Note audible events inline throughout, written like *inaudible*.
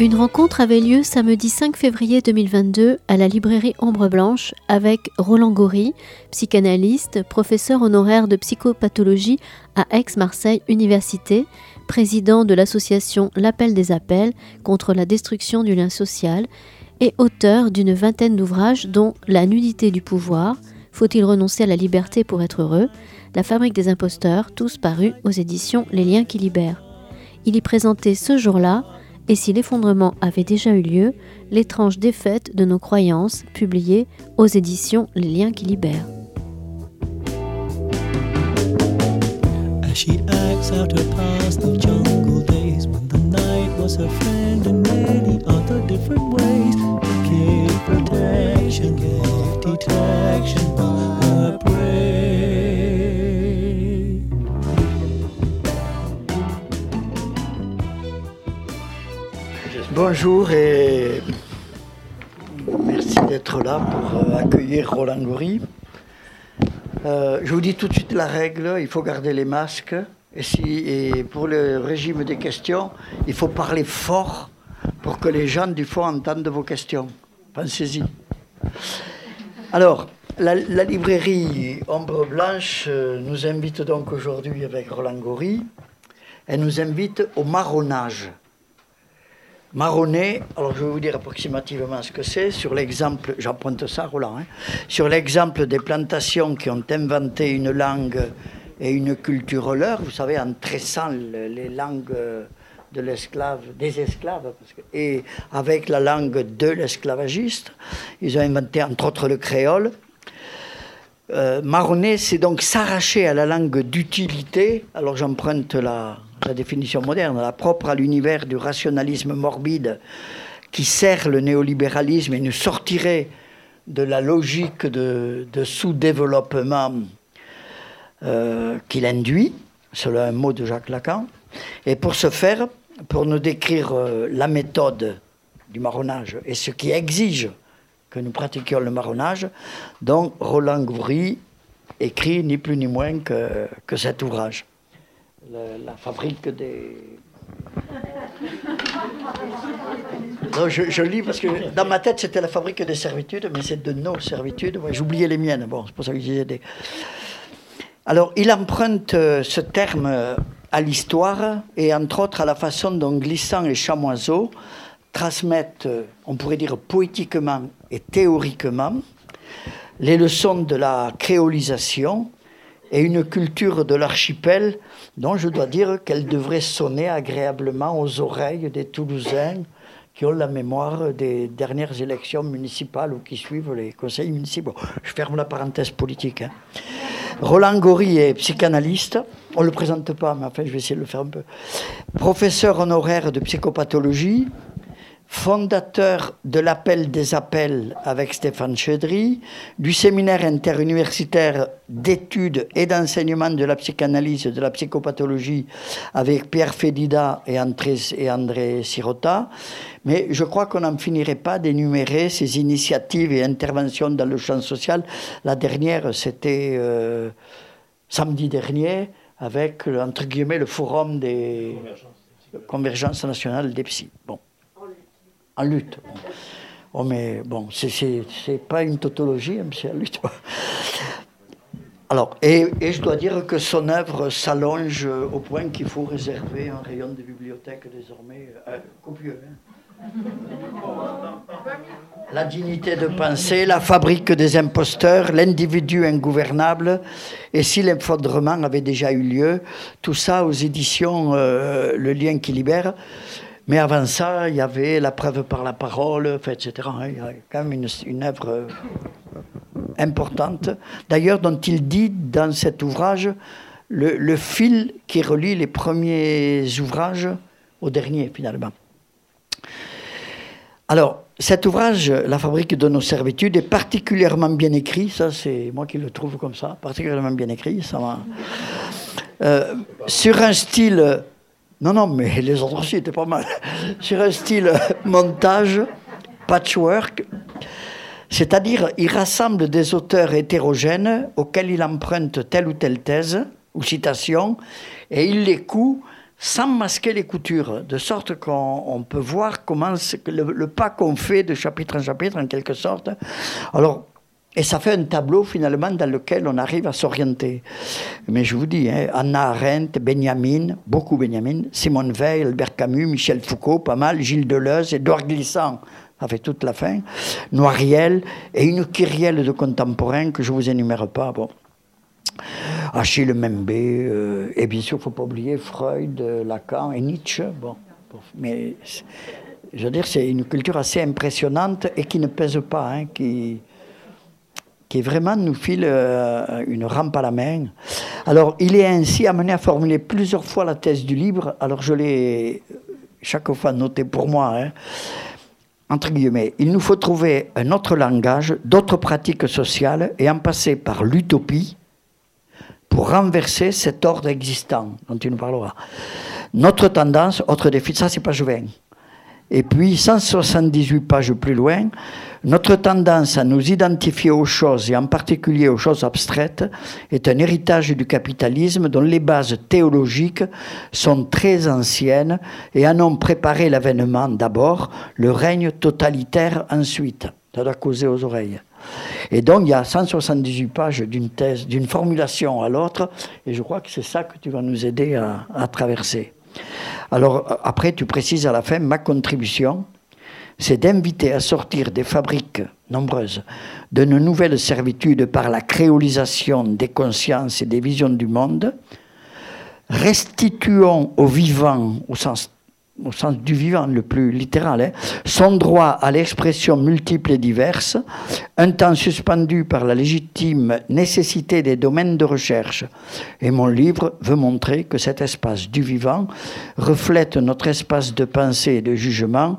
Une rencontre avait lieu samedi 5 février 2022 à la librairie Ombre Blanche avec Roland Goury, psychanalyste, professeur honoraire de psychopathologie à Aix-Marseille Université, président de l'association L'Appel des Appels contre la destruction du lien social et auteur d'une vingtaine d'ouvrages dont La nudité du pouvoir, Faut-il renoncer à la liberté pour être heureux, La fabrique des imposteurs, tous parus aux éditions Les liens qui libèrent. Il y présentait ce jour-là et si l'effondrement avait déjà eu lieu, l'étrange défaite de nos croyances, publiée aux éditions Les liens qui libèrent. Bonjour et merci d'être là pour euh, accueillir Roland Goury. Euh, je vous dis tout de suite la règle, il faut garder les masques. Et, si, et pour le régime des questions, il faut parler fort pour que les gens du fond entendent vos questions. Pensez-y. Alors, la, librairie Ombre Blanche euh, nous invite donc aujourd'hui avec Roland Goury. Elle nous invite au marronnage marronné, alors je vais vous dire approximativement ce que c'est, sur l'exemple, j'emprunte ça Roland, hein, sur l'exemple des plantations qui ont inventé une langue et une culture leur, vous savez, en tressant les langues de l'esclave, des esclaves, et avec la langue de l'esclavagiste, ils ont inventé entre autres le créole. Euh, marronner, c'est donc s'arracher à la langue d'utilité, alors j'emprunte la, la définition moderne, la propre à l'univers du rationalisme morbide qui sert le néolibéralisme et nous sortirait de la logique de, sous-développement euh, qu'il induit, selon un mot de Jacques Lacan. Et pour ce faire, pour nous décrire euh, la méthode du marronnage et ce qui exige que nous pratiquions le marronnage, donc Roland Goury écrit ni plus ni moins que, que cet ouvrage la fabrique des. *laughs* Non, je, lis parce que dans ma tête c'était la fabrique des servitudes, mais c'est de nos servitudes. J'oubliais les miennes, bon, c'est pour ça que j'ai des. Alors, il emprunte euh, ce terme euh, à l'histoire et entre autres à la façon dont Glissant et Chamoiseau transmettent, euh, on pourrait dire poétiquement et théoriquement, les leçons de la créolisation et une culture de l'archipel dont je dois dire qu'elle devrait sonner agréablement aux oreilles des Toulousains qui ont la mémoire des dernières élections municipales ou qui suivent les conseils municipaux. Je ferme la parenthèse politique. Hein. Roland Goury est psychanalyste. On ne le présente pas, mais enfin, je vais essayer de le faire un peu. Professeur honoraire de psychopathologie, fondateur de l'appel des appels avec Stéphane Chedry, du séminaire interuniversitaire d'études et d'enseignement de la psychanalyse et de la psychopathologie avec Pierre Fédida et André, et André Sirota. Mais je crois qu'on n'en finirait pas d'énumérer ces initiatives et interventions dans le champ social. La dernière, c'était euh, samedi dernier avec, entre guillemets, le forum des convergences nationales des psy. Bon en lutte. Oh, mais bon, c'est pas une tautologie, hein, c'est en lutte. Alors, et, je dois dire que son œuvre s'allonge au point qu'il faut réserver un rayon de bibliothèque désormais euh, copieux. Hein. La dignité de penser, la fabrique des imposteurs, l'individu ingouvernable, et si l'effondrement avait déjà eu lieu, tout ça aux éditions euh, Le lien qui libère. Mais avant ça, il y avait la preuve par la parole, etc. Hein, il y a quand même une, œuvre euh, importante. D'ailleurs, dont il dit dans cet ouvrage le, fil qui relie les premiers ouvrages au dernier, finalement. Alors, cet ouvrage, La fabrique de nos servitudes, est particulièrement bien écrit. Ça, c'est moi qui le trouve comme ça, particulièrement bien écrit. Ça euh, sur un style non, non, mais les autres aussi étaient pas mal. Sur un style montage, patchwork, C'est-à-dire, il rassemble des auteurs hétérogènes auxquels il emprunte telle ou telle thèse ou citation, et il les coud sans masquer les coutures, de sorte qu'on peut voir comment le, le pas qu'on fait de chapitre en chapitre, en quelque sorte. Alors, et ça fait un tableau finalement dans lequel on arrive à s'orienter. Mais je vous dis, hein, Anna Arendt, Benjamin, beaucoup Benjamin, Simone Veil, Albert Camus, Michel Foucault, pas mal, Gilles Deleuze, Édouard Glissant, fait toute la fin, Noiriel, et une kyrielle de contemporains que je vous énumère pas. Bon. Achille Mbembe, euh, et bien sûr, il ne faut pas oublier Freud, Lacan et Nietzsche. Bon, mais je veux dire, c'est une culture assez impressionnante et qui ne pèse pas, hein, qui, qui vraiment nous file euh, une rampe à la main. Alors, il est ainsi amené à formuler plusieurs fois la thèse du livre. Alors, je l'ai chaque fois noté pour moi. Hein. Entre guillemets, il nous faut trouver un autre langage, d'autres pratiques sociales et en passer par l'utopie pour renverser cet ordre existant dont tu nous parleras. Notre tendance, autre défi, ça c'est page 20. Et puis, 178 pages plus loin, notre tendance à nous identifier aux choses, et en particulier aux choses abstraites, est un héritage du capitalisme dont les bases théologiques sont très anciennes et en ont préparé l'avènement d'abord, le règne totalitaire ensuite. Ça doit causer aux oreilles. Et donc, il y a 178 pages d'une thèse, d'une formulation à l'autre, et je crois que c'est ça que tu vas nous aider à, à traverser. Alors, après, tu précises à la fin ma contribution c'est d'inviter à sortir des fabriques nombreuses de nos nouvelles servitudes par la créolisation des consciences et des visions du monde, restituons au vivant, au sens au sens du vivant le plus littéral, hein, son droit à l'expression multiple et diverse, un temps suspendu par la légitime nécessité des domaines de recherche. Et mon livre veut montrer que cet espace du vivant reflète notre espace de pensée et de jugement.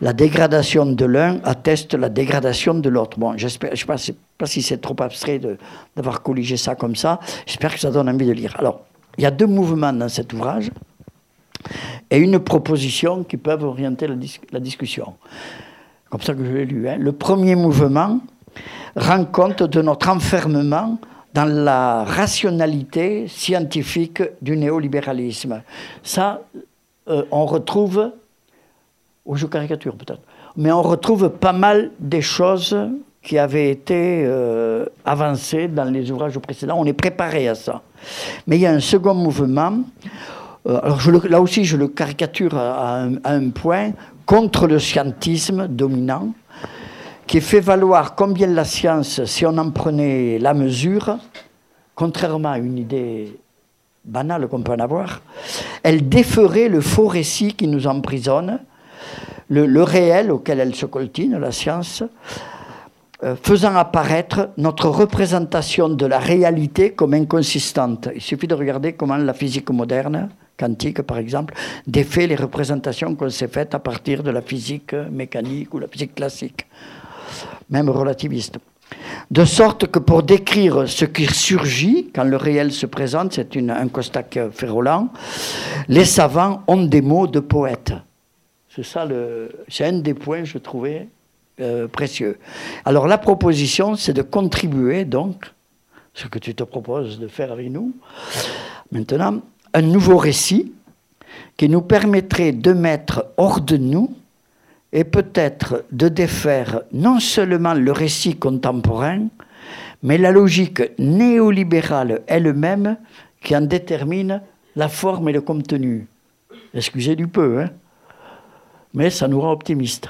La dégradation de l'un atteste la dégradation de l'autre. Bon, j'espère, je ne sais pas si c'est trop abstrait d'avoir colligé ça comme ça. J'espère que ça donne envie de lire. Alors, il y a deux mouvements dans cet ouvrage et une proposition qui peuvent orienter la, discussion. Comme ça que je l'ai lu. Hein. Le premier mouvement rend compte de notre enfermement dans la rationalité scientifique du néolibéralisme. Ça, euh, on retrouve, ou je caricature peut-être, mais on retrouve pas mal des choses qui avaient été euh, avancées dans les ouvrages précédents. On est préparé à ça. Mais il y a un second mouvement euh, alors là aussi, je le caricature à un, point, contre le scientisme dominant, qui fait valoir combien la science, si on en prenait la mesure, contrairement à une idée banale qu'on peut en avoir, elle déferait le faux récit qui nous emprisonne, le, réel auquel elle se coltine, la science, euh, faisant apparaître notre représentation de la réalité comme inconsistante. Il suffit de regarder comment la physique moderne quantique, par exemple, défait les représentations qu'on s'est faites à partir de la physique mécanique ou la physique classique, même relativiste. De sorte que pour décrire ce qui surgit quand le réel se présente, c'est un constat fait Roland, les savants ont des mots de poète. C'est ça c'est un des points je trouvais euh, précieux. Alors la proposition, c'est de contribuer donc, ce que tu te proposes de faire avec nous, maintenant, un nouveau récit qui nous permettrait de mettre hors de nous et peut-être de défaire non seulement le récit contemporain, mais la logique néolibérale elle-même qui en détermine la forme et le contenu. Excusez du peu, hein mais ça nous rend optimistes.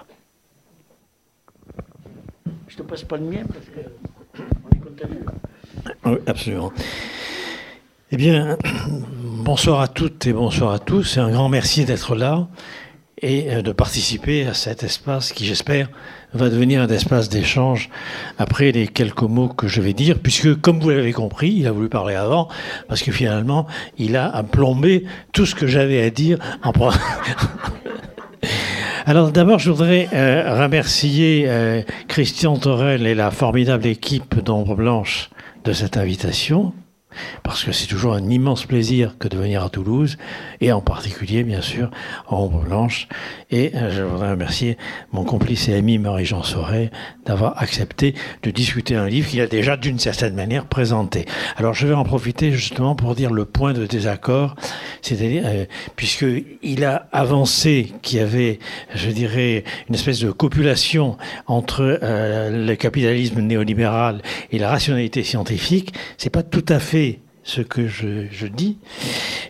Je te passe pas le mien parce qu'on est content. Oui, absolument. Eh bien, *clears throat* bonsoir à toutes et bonsoir à tous. Et un grand merci d'être là et euh, de participer à cet espace qui, j'espère, va devenir un espace d'échange après les quelques mots que je vais dire, puisque, comme vous l'avez compris, il a voulu parler avant, parce que finalement, il a plombé tout ce que j'avais à dire en *laughs* Alors d'abord, je voudrais euh, remercier euh, Christian Torel et la formidable équipe d'Ombre Blanche de cette invitation parce que c'est toujours un immense plaisir que de venir à Toulouse, et en particulier, bien sûr, à Ombre Blanche. Et euh, je voudrais remercier mon complice et ami Marie-Jean Sauret d'avoir accepté de discuter un livre qu'il a déjà, d'une certaine manière, présenté. Alors, je vais en profiter justement pour dire le point de désaccord, c'est-à-dire, euh, puisqu'il a avancé qu'il y avait, je dirais, une espèce de copulation entre euh, le capitalisme néolibéral et la rationalité scientifique, c'est pas tout à fait ce que je, dis,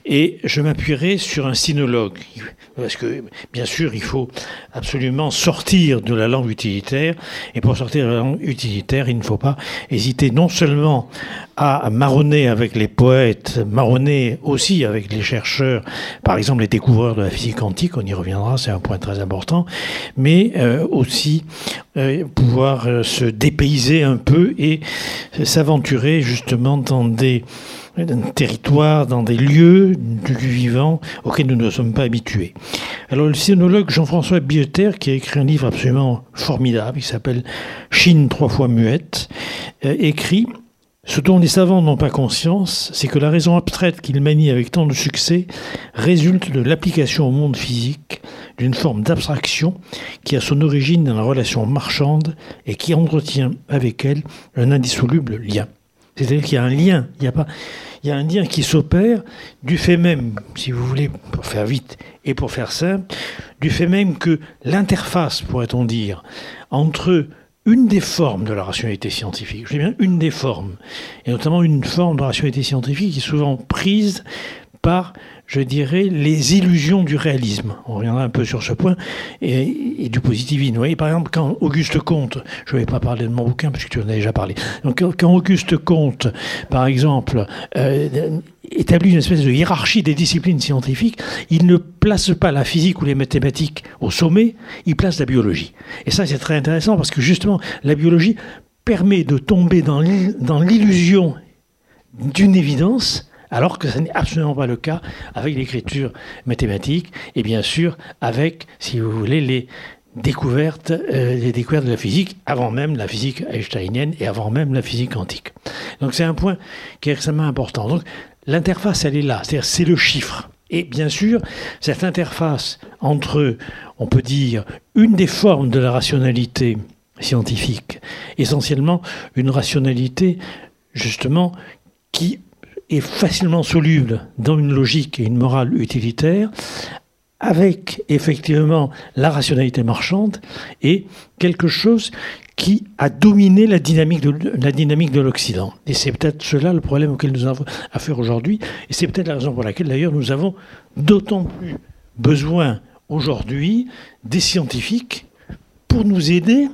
et je m'appuierai sur un sinologue, parce que bien sûr il faut absolument sortir de la langue utilitaire, et pour sortir de la langue utilitaire, il ne faut pas hésiter non seulement à marronner avec les poètes, marronner aussi avec les chercheurs, par exemple les découvreurs de la physique quantique, on y reviendra, c'est un point très important, mais euh, aussi euh, pouvoir euh, se dépayser un peu et s'aventurer justement dans des territoires, dans des lieux du vivant auxquels nous ne sommes pas habitués. Alors le sinologue Jean-François Billeter, qui a écrit un livre absolument formidable, qui s'appelle Chine trois fois muette, euh, écrit ce dont les savants n'ont pas conscience, c'est que la raison abstraite qu'ils manient avec tant de succès résulte de l'application au monde physique d'une forme d'abstraction qui a son origine dans la relation marchande et qui entretient avec elle un indissoluble lien. C'est-à-dire qu'il y a un lien, il y a un lien qui s'opère du fait même, si vous voulez, pour faire vite et pour faire simple, du fait même que l'interface, pourrait-on dire, entre une des formes de la rationalité scientifique, je dis bien une des formes, et notamment une forme de rationalité scientifique qui est souvent prise par je dirais, les illusions du réalisme. On reviendra un peu sur ce point, et, du positivisme. Vous voyez, par exemple, quand Auguste Comte, je ne vais pas parler de mon bouquin, parce que tu en as déjà parlé, donc quand Auguste Comte, par exemple, euh, établit une espèce de hiérarchie des disciplines scientifiques, il ne place pas la physique ou les mathématiques au sommet, il place la biologie. Et ça, c'est très intéressant, parce que justement, la biologie permet de tomber dans l'illusion d'une évidence, alors que ce n'est absolument pas le cas avec l'écriture mathématique et bien sûr avec, si vous voulez, les découvertes, euh, les découvertes de la physique avant même la physique einsteinienne et avant même la physique quantique. Donc c'est un point qui est extrêmement important. Donc l'interface, elle est là, c'est-à-dire c'est le chiffre. Et bien sûr, cette interface entre, on peut dire, une des formes de la rationalité scientifique, essentiellement une rationalité justement qui est facilement soluble dans une logique et une morale utilitaire, avec effectivement la rationalité marchande et quelque chose qui a dominé la dynamique de, l'Occident. Et c'est peut-être cela le problème auquel nous avons affaire aujourd'hui, et c'est peut-être la raison pour laquelle d'ailleurs nous avons d'autant plus besoin aujourd'hui des scientifiques pour nous aider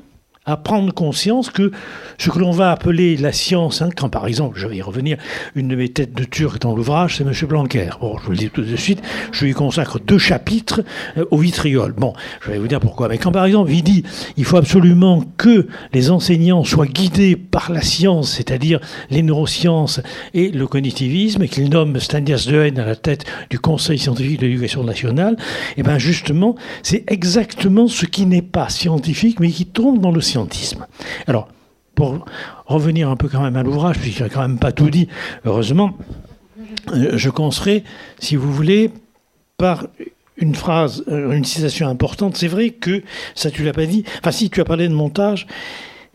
à prendre conscience que ce que l'on va appeler la science, hein, quand par exemple, je vais y revenir, une de mes têtes de turc dans l'ouvrage, c'est M. Blanquer. Bon, je vous le dis tout de suite, je lui consacre deux chapitres euh, au vitriol. Bon, je vais vous dire pourquoi. Mais quand par exemple, il dit il faut absolument que les enseignants soient guidés par la science, c'est-à-dire les neurosciences et le cognitivisme, et qu'il nomme Stanislas Dehaene à la tête du Conseil scientifique de l'éducation nationale, et eh bien justement, c'est exactement ce qui n'est pas scientifique, mais qui tombe dans le scientifique alors, pour revenir un peu quand même à l'ouvrage, puisqu'il n'a quand même pas tout dit, heureusement, euh, je commencerai, si vous voulez, par une phrase, euh, une citation importante. C'est vrai que, ça tu l'as pas dit, enfin si tu as parlé de montage,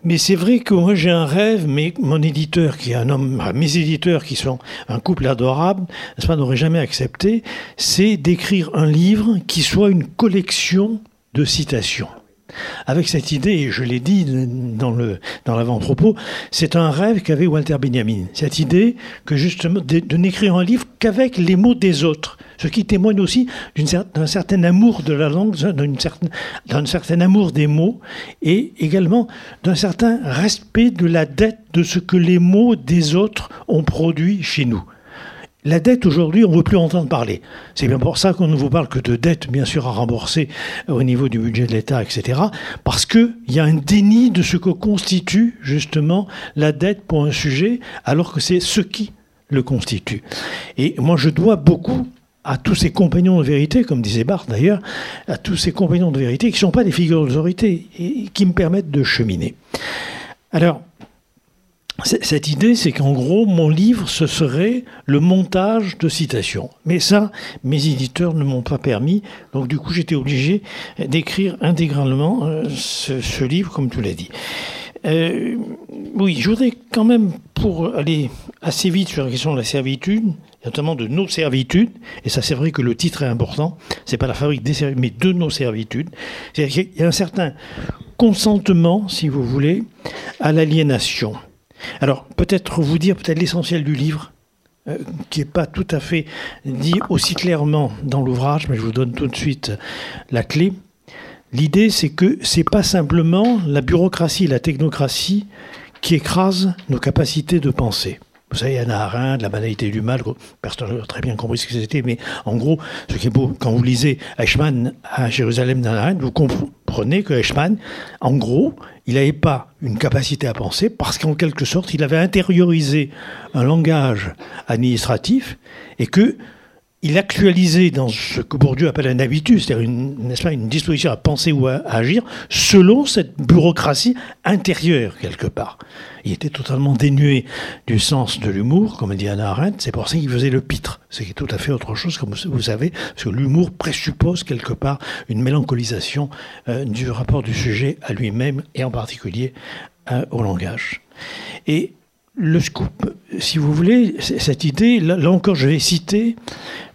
mais c'est vrai que moi j'ai un rêve, mais mon éditeur, qui est un homme, mes éditeurs qui sont un couple adorable, n'est-ce n'aurait jamais accepté, c'est d'écrire un livre qui soit une collection de citations avec cette idée, je l'ai dit dans, l'avant-propos, c'est un rêve qu'avait Walter Benjamin. Cette idée que de, n'écrire un livre qu'avec les mots des autres, ce qui témoigne aussi d'un certain amour de la langue, d'un certain amour des mots, et également d'un certain respect de la dette de ce que les mots des autres ont produit chez nous. La dette, aujourd'hui, on ne veut plus entendre parler. C'est bien pour ça qu'on ne vous parle que de dette, bien sûr, à rembourser au niveau du budget de l'État, etc. Parce qu'il y a un déni de ce que constitue, justement, la dette pour un sujet, alors que c'est ce qui le constitue. Et moi, je dois beaucoup à tous ces compagnons de vérité, comme disait Barthes d'ailleurs, à tous ces compagnons de vérité qui ne sont pas des figures d'autorité et qui me permettent de cheminer. Alors, cette idée, c'est qu'en gros, mon livre, ce serait le montage de citations. Mais ça, mes éditeurs ne m'ont pas permis. Donc, du coup, j'étais obligé d'écrire intégralement euh, ce, livre, comme tu l'as dit. Euh, oui, je voudrais quand même, pour aller assez vite sur la question de la servitude, notamment de nos servitudes, et ça c'est vrai que le titre est important, c'est pas la fabrique des servitudes, mais de nos servitudes. Il y a un certain consentement, si vous voulez, à l'aliénation. Alors, peut-être vous dire peut-être l'essentiel du livre, euh, qui n'est pas tout à fait dit aussi clairement dans l'ouvrage, mais je vous donne tout de suite la clé. L'idée, c'est que c'est pas simplement la bureaucratie, la technocratie qui écrase nos capacités de penser. Vous savez, Anna Arendt, la banalité du mal, personne n'a très bien compris ce que c'était, mais en gros, ce qui est beau, quand vous lisez Eichmann à Jérusalem d'Anna Arendt, vous comprenez que Eichmann, en gros, il n'avait pas une capacité à penser parce qu'en quelque sorte, il avait intériorisé un langage administratif et que il actualisait dans ce que Bourdieu appelle un habitus, c'est-à-dire une, une disposition à penser ou à, agir, selon cette bureaucratie intérieure, quelque part. Il était totalement dénué du sens de l'humour, comme dit Anna Arendt, c'est pour ça qu'il faisait le pitre. C'est tout à fait autre chose, comme vous savez, parce que l'humour présuppose quelque part une mélancolisation euh, du rapport du sujet à lui-même, et en particulier euh, au langage. Et le scoop, si vous voulez, cette idée, là, encore, je vais citer,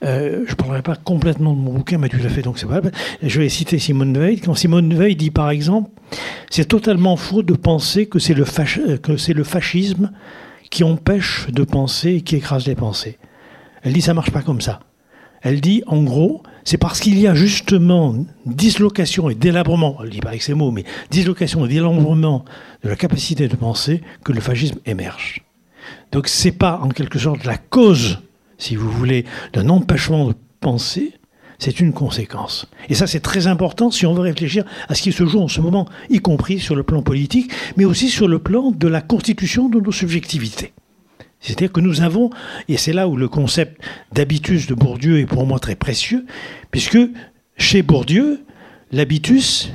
euh, je ne parlerai pas complètement de mon bouquin, mais tu l'as fait, donc c'est pas Je vais citer Simone Veil. Quand Simone Veil dit, par exemple, c'est totalement faux de penser que c'est le, le fascisme qui empêche de penser et qui écrase les pensées. Elle dit, ça marche pas comme ça. Elle dit, en gros, c'est parce qu'il y a justement dislocation et délabrement, elle dit pas avec ces mots, mais dislocation et délabrement de la capacité de penser que le fascisme émerge. Donc c'est pas en quelque sorte la cause, si vous voulez, d'un empêchement de penser, c'est une conséquence. Et ça, c'est très important si on veut réfléchir à ce qui se joue en ce moment, y compris sur le plan politique, mais aussi sur le plan de la constitution de nos subjectivités. C'est-à-dire que nous avons, et c'est là où le concept d'habitus de Bourdieu est pour moi très précieux, puisque chez Bourdieu, l'habitus,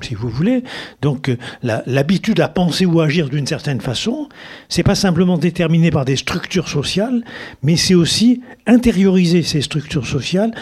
si vous voulez, donc l'habitude à penser ou agir d'une certaine façon, c'est pas simplement déterminé par des structures sociales, mais c'est aussi intérioriser ces structures sociales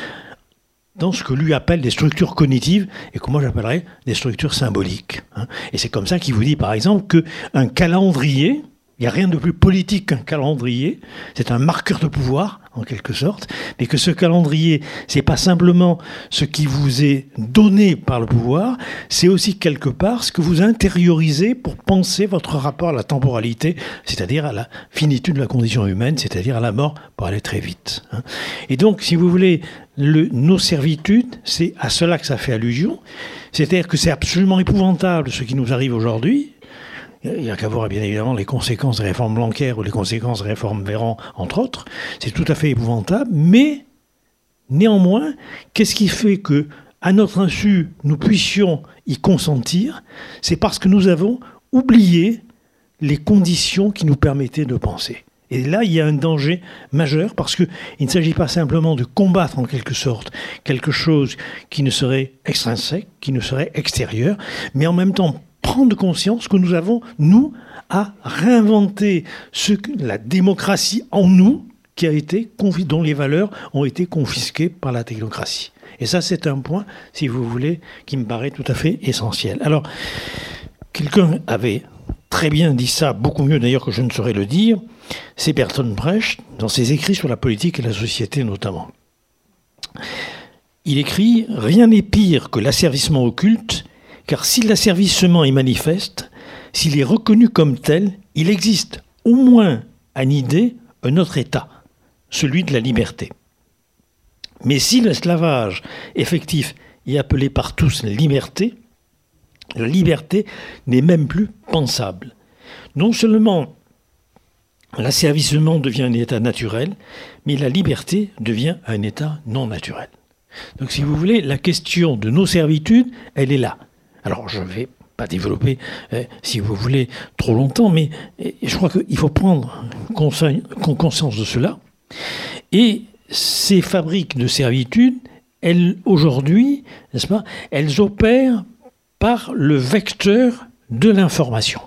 dans ce que lui appelle des structures cognitives et que moi j'appellerais des structures symboliques. Hein. Et c'est comme ça qu'il vous dit par exemple qu'un calendrier, il n'y a rien de plus politique qu'un calendrier. C'est un marqueur de pouvoir, en quelque sorte. Mais que ce calendrier, c'est pas simplement ce qui vous est donné par le pouvoir, c'est aussi quelque part ce que vous intériorisez pour penser votre rapport à la temporalité, c'est-à-dire à la finitude de la condition humaine, c'est-à-dire à la mort pour aller très vite. Hein. Et donc, si vous voulez, le, nos servitudes, c'est à cela que ça fait allusion. C'est-à-dire que c'est absolument épouvantable ce qui nous arrive aujourd'hui, il n'y a qu'à voir bien évidemment les conséquences des réformes bancaires ou les conséquences des réformes Véran, entre autres. C'est tout à fait épouvantable, mais néanmoins, qu'est-ce qui fait que, à notre insu, nous puissions y consentir? C'est parce que nous avons oublié les conditions qui nous permettaient de penser. Et là, il y a un danger majeur parce qu'il ne s'agit pas simplement de combattre en quelque sorte quelque chose qui ne serait extrinsèque, qui ne serait extérieur, mais en même temps prendre conscience que nous avons, nous, à réinventer la démocratie en nous, qui a été, dont les valeurs ont été confisquées par la technocratie. Et ça, c'est un point, si vous voulez, qui me paraît tout à fait essentiel. Alors, quelqu'un avait très bien dit ça, beaucoup mieux d'ailleurs que je ne saurais le dire, c'est Bertolt Brecht, dans ses écrits sur la politique et la société notamment. Il écrit Rien n'est pire que l'asservissement occulte car si l'asservissement est manifeste, s'il est reconnu comme tel, il existe au moins en idée un autre état, celui de la liberté. Mais si l'esclavage effectif est appelé par tous liberté, la liberté n'est même plus pensable. Non seulement l'asservissement devient un état naturel, mais la liberté devient un état non naturel. Donc si vous voulez, la question de nos servitudes, elle est là. Alors je ne vais pas développer, euh, si vous voulez, trop longtemps, mais euh, je crois qu'il faut prendre conscience de cela. Et ces fabriques de servitude, elles, aujourd'hui, n'est-ce pas, elles opèrent par le vecteur de l'information.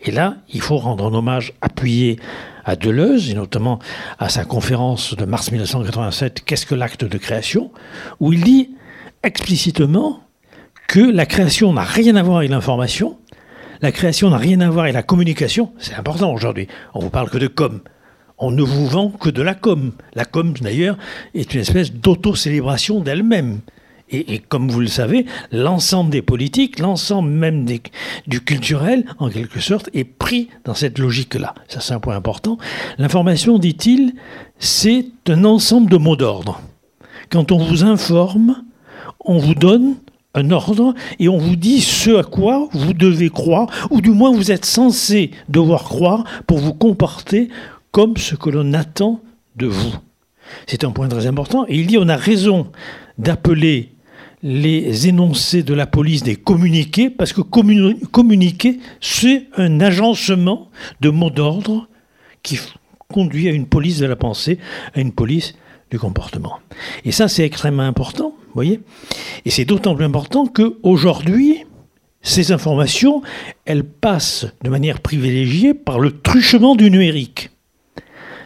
Et là, il faut rendre un hommage appuyé à Deleuze, et notamment à sa conférence de mars 1987, Qu'est-ce que l'acte de création? Où il dit explicitement que la création n'a rien à voir avec l'information, la création n'a rien à voir avec la communication, c'est important aujourd'hui, on vous parle que de com, on ne vous vend que de la com. La com, d'ailleurs, est une espèce d'auto-célébration d'elle-même. Et, comme vous le savez, l'ensemble des politiques, l'ensemble même du culturel, en quelque sorte, est pris dans cette logique-là. Ça, c'est un point important. L'information, dit-il, c'est un ensemble de mots d'ordre. Quand on vous informe, on vous donne un ordre et on vous dit ce à quoi vous devez croire, ou du moins vous êtes censé devoir croire pour vous comporter comme ce que l'on attend de vous. C'est un point très important. Et il dit on a raison d'appeler les énoncés de la police des communiqués, parce que communiquer, c'est un agencement de mots d'ordre qui conduit à une police de la pensée, à une police comportement. Et ça, c'est extrêmement important, vous voyez Et c'est d'autant plus important qu'aujourd'hui, ces informations, elles passent de manière privilégiée par le truchement du numérique.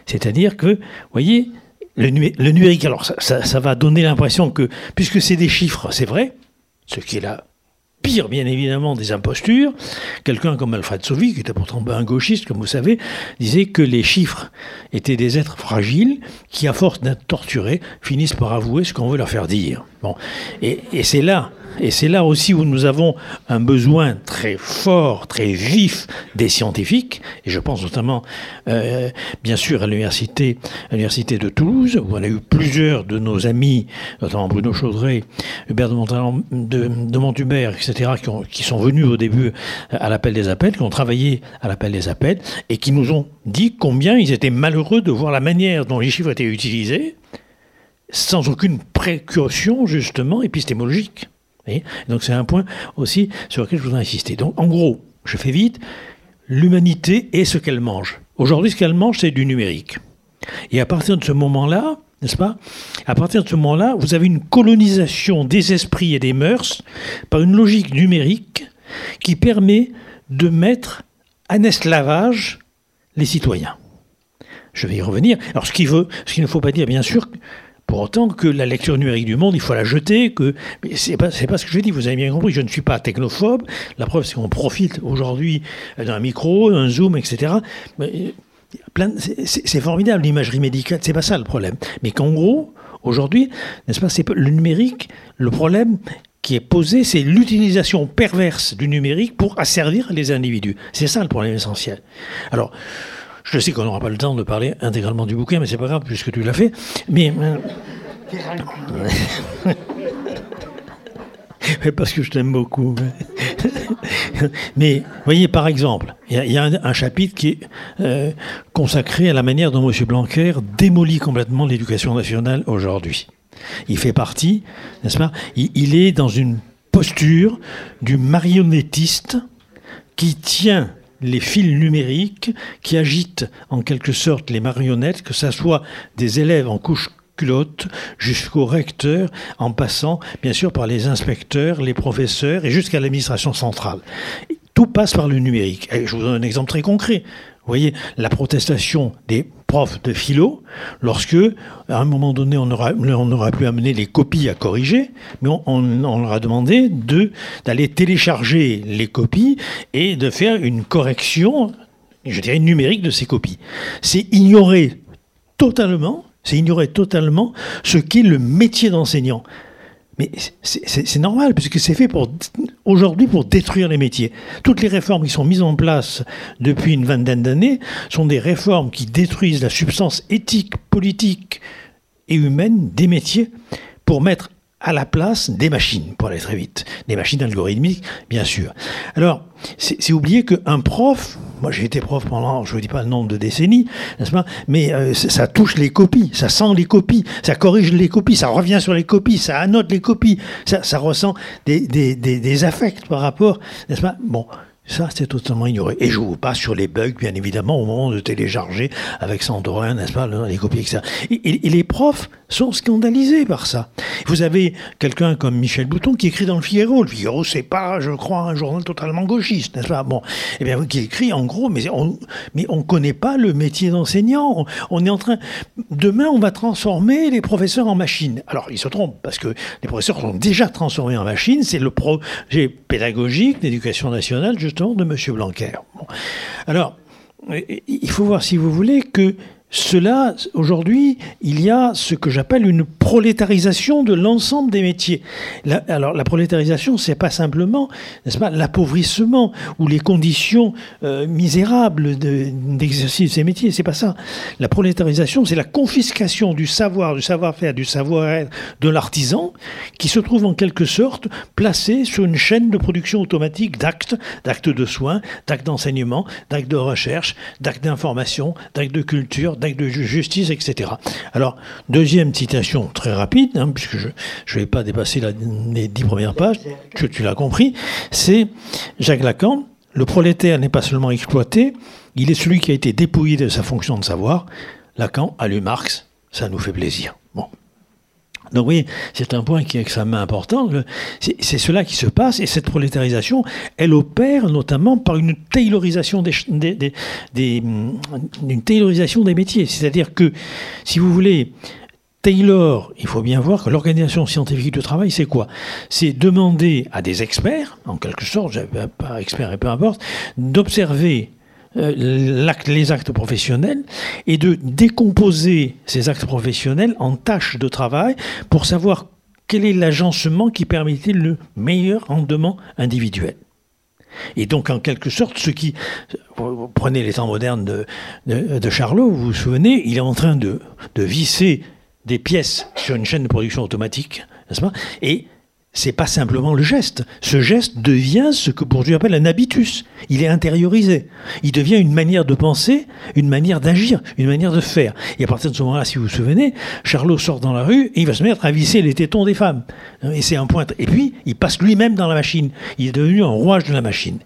C'est-à-dire que, vous voyez, le, numérique, alors ça, va donner l'impression que, puisque c'est des chiffres, c'est vrai, ce qui est la pire, bien évidemment, des impostures, quelqu'un comme Alfred Sauvy, qui était pourtant un gauchiste, comme vous savez, disait que les chiffres étaient des êtres fragiles qui, à force d'être torturés, finissent par avouer ce qu'on veut leur faire dire. Bon. Et, et c'est là et c'est là aussi où nous avons un besoin très fort, très vif des scientifiques. Et je pense notamment, euh, bien sûr, à l'université, l'université de Toulouse, où on a eu plusieurs de nos amis, notamment Bruno Chaudret, Hubert de, de, Montubert, etc., qui, sont venus au début à l'appel des appels, qui ont travaillé à l'appel des appels, et qui nous ont dit combien ils étaient malheureux de voir la manière dont les chiffres étaient utilisés sans aucune précaution, justement, épistémologique. Donc c'est un point aussi sur lequel je voudrais insister. Donc en gros, je fais vite, l'humanité est ce qu'elle mange. Aujourd'hui, ce qu'elle mange, c'est du numérique. Et à partir de ce moment-là, n'est-ce pas À partir de ce moment-là, vous avez une colonisation des esprits et des mœurs par une logique numérique qui permet de mettre en esclavage les citoyens. Je vais y revenir. Alors, veut, ce qu'il ne faut pas dire, bien sûr, pour autant que la lecture numérique du monde, il faut la jeter, que c'est pas pas ce que je dis. Vous avez bien compris. Je ne suis pas technophobe. La preuve, c'est qu'on profite aujourd'hui d'un micro, d'un zoom, etc. C'est formidable l'imagerie médicale. C'est pas ça le problème. Mais qu'en gros, aujourd'hui, n'est-ce pas, c'est le numérique. Le problème qui est posé, c'est l'utilisation perverse du numérique pour asservir les individus. C'est ça le problème essentiel. Alors. Je sais qu'on n'aura pas le temps de parler intégralement du bouquin, mais c'est pas grave puisque tu l'as fait. Mais. Euh, *laughs* parce que je t'aime beaucoup. *laughs* Mais, voyez, par exemple, il y, a, un, chapitre qui est euh, consacré à la manière dont M. Blanquer démolit complètement l'éducation nationale aujourd'hui. Il fait partie, n'est-ce pas il est dans une posture du marionnettiste qui tient les fils numériques qui agitent en quelque sorte les marionnettes, que ce soit des élèves en couche culotte jusqu'au recteur, en passant bien sûr par les inspecteurs, les professeurs et jusqu'à l'administration centrale. Tout passe par le numérique. Je vous donne un exemple très concret. Vous voyez, la protestation des profs de philo, lorsque, à un moment donné, on aura, pu amener les copies à corriger, mais on, leur a demandé de, d'aller télécharger les copies et de faire une correction, je dirais, numérique de ces copies. C'est ignorer totalement, c'est ignorer totalement ce qu'est le métier d'enseignant. Mais c'est normal, puisque c'est fait aujourd'hui pour détruire les métiers. Toutes les réformes qui sont mises en place depuis une vingtaine d'années sont des réformes qui détruisent la substance éthique, politique et humaine des métiers pour mettre à la place des machines, pour aller très vite. Des machines algorithmiques, bien sûr. Alors, c'est oublier qu'un prof, moi j'ai été prof pendant, je ne dis pas le nombre de décennies, n'est-ce pas Mais euh, ça touche les copies, ça sent les copies, ça corrige les copies, ça revient sur les copies, ça annote les copies, ça, ressent des, des, des, des affects par rapport, n'est-ce pas? Bon, ça, c'est totalement ignoré. Et je vous passe sur les bugs, bien évidemment, au moment de télécharger avec Sandroin, n'est-ce pas, les copies, etc. Et, et, les profs sont scandalisés par ça. Vous avez quelqu'un comme Michel Bouton qui écrit dans le Figaro. Le Figaro, c'est pas, je crois, un journal totalement gauchiste, n'est-ce pas? Bon, eh bien, qui écrit en gros, mais on, mais on connaît pas le métier d'enseignant. On, est en train, demain, on va transformer les professeurs en machines. Alors, ils se trompent parce que les professeurs sont déjà transformés en machines. C'est le projet pédagogique d'éducation nationale justement de M. Blanquer. Alors, il faut voir, si vous voulez, que cela, aujourd'hui, il y a ce que j'appelle une prolétarisation de l'ensemble des métiers. alors, la prolétarisation, c'est pas simplement, n'est-ce pas, l'appauvrissement ou les conditions euh, misérables d'exercice de, ces métiers. C'est pas ça. La prolétarisation, c'est la confiscation du savoir, du savoir-faire, du savoir-être de l'artisan, qui se trouve en quelque sorte placé sur une chaîne de production automatique d'actes, d'actes de soins, d'actes d'enseignement, d'actes de recherche, d'actes d'information, d'actes de culture d'actes de justice, etc. Alors, deuxième citation très rapide, hein, puisque je ne vais pas dépasser les dix premières pages, tu, tu l'as compris, c'est Jacques Lacan, le prolétaire n'est pas seulement exploité, il est celui qui a été dépouillé de sa fonction de savoir. Lacan a lu Marx, ça nous fait plaisir. Bon. Donc oui, c'est un point qui est extrêmement important. C'est cela qui se passe et cette prolétarisation, elle opère notamment par une taylorisation des, des, une taylorisation des métiers. C'est-à-dire que, si vous voulez, Taylor, il faut bien voir que l'organisation scientifique du travail, c'est quoi? C'est demander à des experts, en quelque sorte, pas experts et peu importe, d'observer euh, les actes professionnels et de décomposer ces actes professionnels en tâches de travail pour savoir quel est l'agencement qui permettait le meilleur rendement individuel. Et donc, en quelque sorte, ce qui. Vous prenez les temps modernes de, de, Charlot, vous vous souvenez, il est en train de, de visser des pièces sur une chaîne de production automatique, n'est-ce pas? Et c'est pas simplement le geste. Ce geste devient ce que Bourdieu appelle un habitus. Il est intériorisé. Il devient une manière de penser, une manière d'agir, une manière de faire. Et à partir de ce moment-là, si vous vous souvenez, Charlot sort dans la rue et il va se mettre à visser les tétons des femmes. Et c'est un point. Et puis, il passe lui-même dans la machine. Il est devenu un rouage de la machine.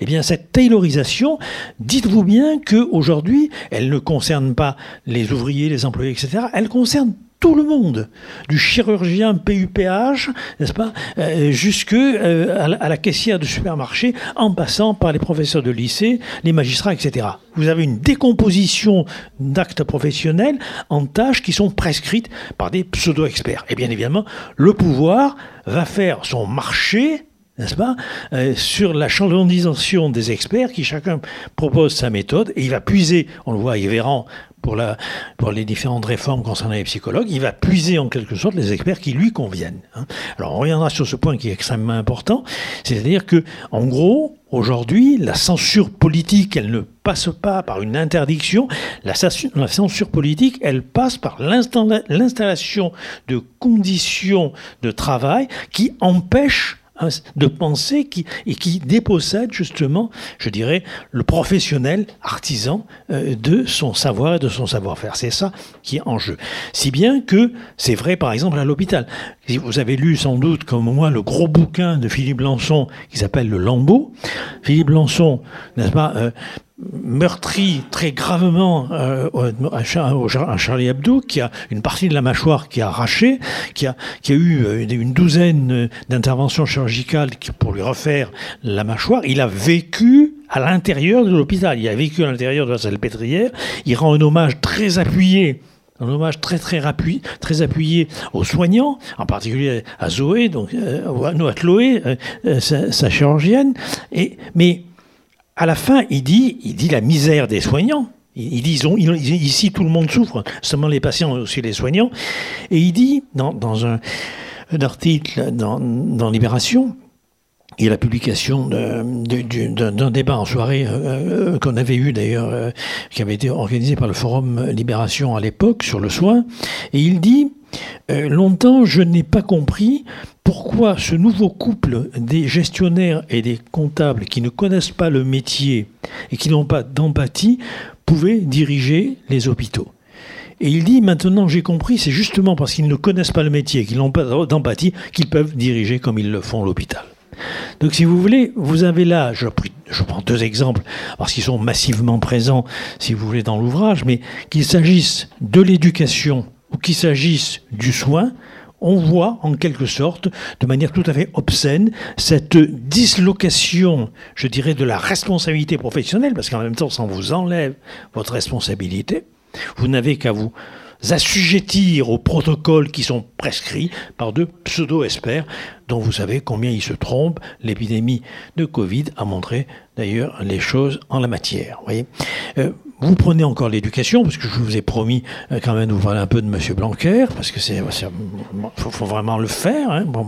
Eh bien, cette taylorisation, dites-vous bien qu'aujourd'hui, elle ne concerne pas les ouvriers, les employés, etc. Elle concerne tout le monde, du chirurgien PUPH, n'est-ce pas, euh, jusque euh, à, la, caissière de supermarché, en passant par les professeurs de lycée, les magistrats, etc. Vous avez une décomposition d'actes professionnels en tâches qui sont prescrites par des pseudo-experts. Et bien évidemment, le pouvoir va faire son marché n'est-ce pas, euh, sur la chalondisation des experts qui chacun propose sa méthode et il va puiser, on le voit à pour, la, pour les différentes réformes concernant les psychologues, il va puiser en quelque sorte les experts qui lui conviennent. Hein. Alors on reviendra sur ce point qui est extrêmement important, c'est-à-dire que, en gros, aujourd'hui, la censure politique, elle ne passe pas par une interdiction, la, la censure politique, elle passe par l'installation de conditions de travail qui empêchent de penser qui, et qui dépossède justement, je dirais, le professionnel artisan euh, de son savoir et de son savoir-faire. C'est ça qui est en jeu. Si bien que c'est vrai par exemple à l'hôpital. Vous avez lu sans doute comme moi le gros bouquin de Philippe Lançon qui s'appelle Le Lambeau. Philippe Lançon, n'est-ce pas, euh, meurtri très gravement euh, à, Charlie Hebdo, qui a une partie de la mâchoire qui a arraché, qui a, qui a eu euh, une douzaine d'interventions chirurgicales pour lui refaire la mâchoire. Il a vécu à l'intérieur de l'hôpital. Il a vécu à l'intérieur de la salle pétrière. Il rend un hommage très appuyé un hommage très très, appuyé, très appuyé aux soignants, en particulier à Zoé, donc euh, à Chloé, sa, sa, chirurgienne. Et, mais à la fin, il dit, il dit la misère des soignants. Il dit, ici, tout le monde souffre, seulement les patients, aussi les soignants. Et il dit, dans, un, article dans, Libération, il y a la publication d'un débat en soirée euh, euh, qu'on avait eu d'ailleurs, euh, qui avait été organisé par le Forum Libération à l'époque sur le soin. Et il dit, longtemps, je n'ai pas compris pourquoi ce nouveau couple des gestionnaires et des comptables qui ne connaissent pas le métier et qui n'ont pas d'empathie pouvait diriger les hôpitaux. Et il dit maintenant j'ai compris, c'est justement parce qu'ils ne connaissent pas le métier, qu'ils n'ont pas d'empathie, qu'ils peuvent diriger comme ils le font l'hôpital. Donc si vous voulez, vous avez là, je, je prends deux exemples, parce qu'ils sont massivement présents, si vous voulez, dans l'ouvrage, mais qu'il s'agisse de l'éducation ou qu'il s'agisse du soin, on voit en quelque sorte, de manière tout à fait obscène, cette dislocation, je dirais, de la responsabilité professionnelle, parce qu'en même temps, ça vous enlève votre responsabilité. Vous n'avez qu'à vous assujettir aux protocoles qui sont prescrits par de pseudo-experts dont vous savez combien ils se trompent. L'épidémie de Covid a montré d'ailleurs les choses en la matière. Voyez euh, vous prenez encore l'éducation, parce que je vous ai promis euh, quand même de vous parler un peu de M. Blanquer, parce que c'est, faut, vraiment le faire. Hein. Bon,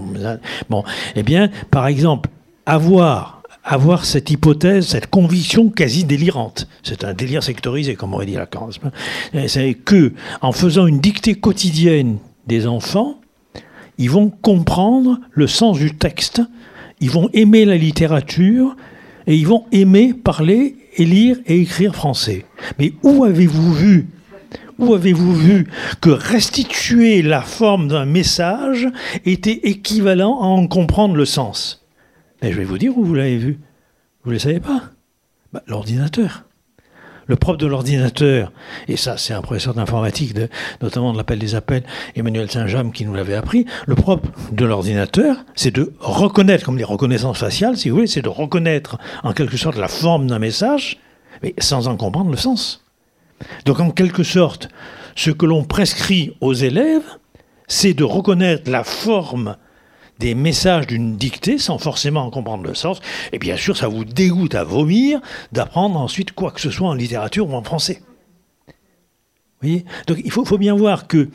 bon, eh bien, par exemple, avoir avoir cette hypothèse, cette conviction quasi délirante. C'est un délire sectorisé, comme aurait dit Lacan. C'est que, en faisant une dictée quotidienne des enfants, ils vont comprendre le sens du texte, ils vont aimer la littérature, et ils vont aimer parler et lire et écrire français. Mais où avez-vous vu où avez-vous vu que restituer la forme d'un message était équivalent à en comprendre le sens? Je vais vous dire où vous l'avez vu. Vous ne le savez pas? Bah, L'ordinateur. Le propre de l'ordinateur, et ça c'est un professeur d'informatique, notamment de l'appel des appels, Emmanuel Saint-James qui nous l'avait appris, le propre de l'ordinateur, c'est de reconnaître, comme les reconnaissances faciales, si vous voulez, c'est de reconnaître en quelque sorte la forme d'un message, mais sans en comprendre le sens. Donc en quelque sorte, ce que l'on prescrit aux élèves, c'est de reconnaître la forme des messages d'une dictée sans forcément en comprendre le sens. Et bien sûr, ça vous dégoûte à vomir d'apprendre ensuite quoi que ce soit en littérature ou en français. Vous voyez? Donc il faut, bien voir que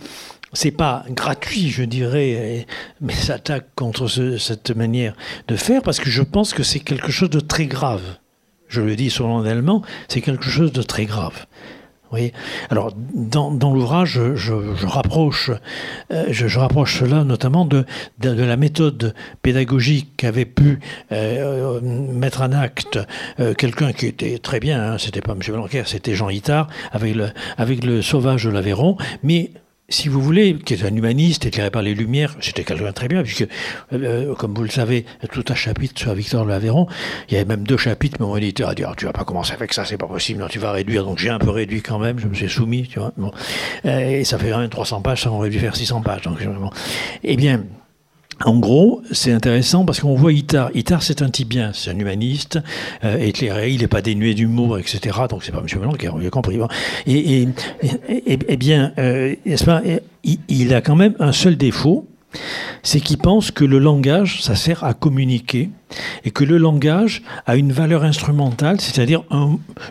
c'est pas gratuit, je dirais, mais s'attaque contre cette manière de faire parce que je pense que c'est quelque chose de très grave. Je le dis solennellement, c'est quelque chose de très grave. Alors, dans, l'ouvrage, je, rapproche, euh, je, rapproche cela notamment de, la méthode pédagogique qu'avait pu euh, mettre en acte euh, quelqu'un qui était très bien, hein, c'était pas M. Blanquer, c'était Jean Itard, avec le, avec le Sauvage de l'Aveyron, mais si vous voulez, qui est un humaniste éclairé par les Lumières, c'était quelqu'un très bien, puisque, euh, comme vous le savez, tout un chapitre sur Victor de l'Aveyron, il y avait même deux chapitres, mais mon éditeur a dit, ah, tu vas pas commencer avec ça, c'est pas possible, non, tu vas réduire, donc j'ai un peu réduit quand même, je me suis soumis, tu vois, bon. Euh, et ça fait quand même 300 pages, ça aurait dû faire 600 pages, donc, bon. Eh bien, en gros, c'est intéressant parce qu'on voit Itard. Itard, c'est un type bien, c'est un humaniste, euh, éclairé, il n'est pas dénué d'humour, etc. Donc c'est pas M. Blanc qui a compris. Et, et, et, bien, euh, pas, il, a quand même un seul défaut, c'est qu'il pense que le langage, ça sert à communiquer et que le langage a une valeur instrumentale, c'est-à-dire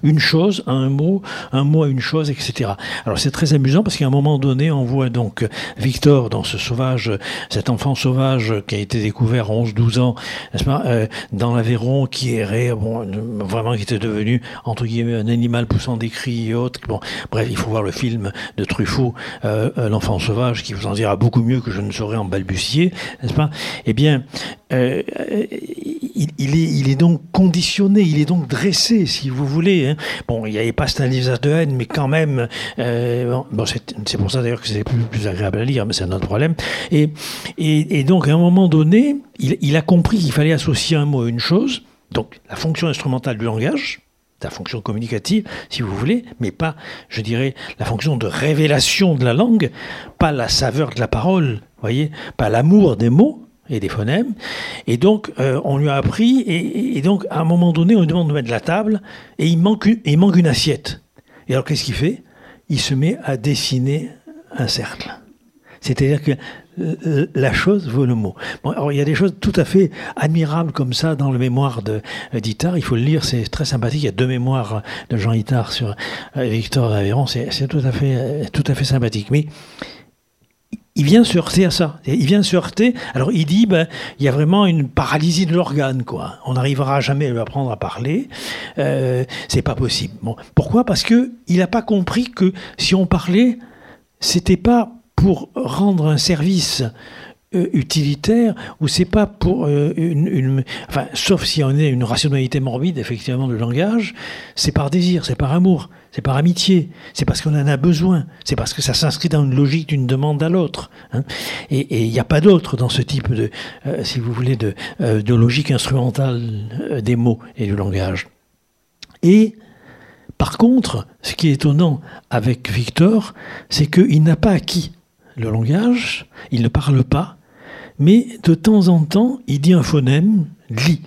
une chose à un mot, un mot à une chose, etc. Alors c'est très amusant parce qu'à un moment donné, on voit donc Victor dans ce sauvage, cet enfant sauvage qui a été découvert à 11-12 ans, n'est-ce pas, euh, dans l'Aveyron, qui errait, bon, vraiment qui était devenu, entre guillemets, un animal poussant des cris et autres. Bon, bref, il faut voir le film de Truffaut, euh, euh, L'enfant sauvage, qui vous en dira beaucoup mieux que je ne saurais en balbutier, n'est-ce pas? Eh bien, euh, il, est, il, est, donc conditionné, il est donc dressé, si vous voulez. Hein. Bon, il n'y avait pas Stanislas de haine, mais quand même, euh, bon, c'est pour ça d'ailleurs que c'est plus, agréable à lire, mais c'est un autre problème. Et, donc, à un moment donné, il, il a compris qu'il fallait associer un mot à une chose, donc la fonction instrumentale du langage, la fonction communicative, si vous voulez, mais pas, je dirais, la fonction de révélation de la langue, pas la saveur de la parole, voyez, pas l'amour des mots, et des phonèmes. Et donc, euh, on lui a appris, et, donc, à un moment donné, on lui demande de mettre la table, et il manque, une assiette. Et alors, qu'est-ce qu'il fait? Il se met à dessiner un cercle. C'est-à-dire que euh, la chose vaut le mot. Il y a des choses tout à fait admirables comme ça dans le mémoire de euh, Il faut le lire, c'est très sympathique. Il y a deux mémoires de Jean Itard sur Victor d'Aveyron. C'est tout à fait, tout à fait sympathique. Mais il vient se heurter à ça. Il vient se. Alors il dit, ben, il y a vraiment une paralysie de l'organe, quoi. On n'arrivera jamais à lui apprendre à parler. Euh, c'est pas possible. Pourquoi? Parce que il n'a pas compris que si on parlait, c'était pas pour rendre un service euh, utilitaire ou c'est pas pour euh, une, enfin sauf si on est une rationalité morbide effectivement du langage c'est par désir c'est par amour c'est par amitié c'est parce qu'on en a besoin c'est parce que ça s'inscrit dans une logique d'une demande à l'autre hein. et il n'y a pas d'autre dans ce type de euh, si vous voulez de, de logique instrumentale des mots et du langage et par contre ce qui est étonnant avec Victor c'est qu'il n'a pas acquis le langage, il ne parle pas, mais de temps en temps, il dit un phonème, li.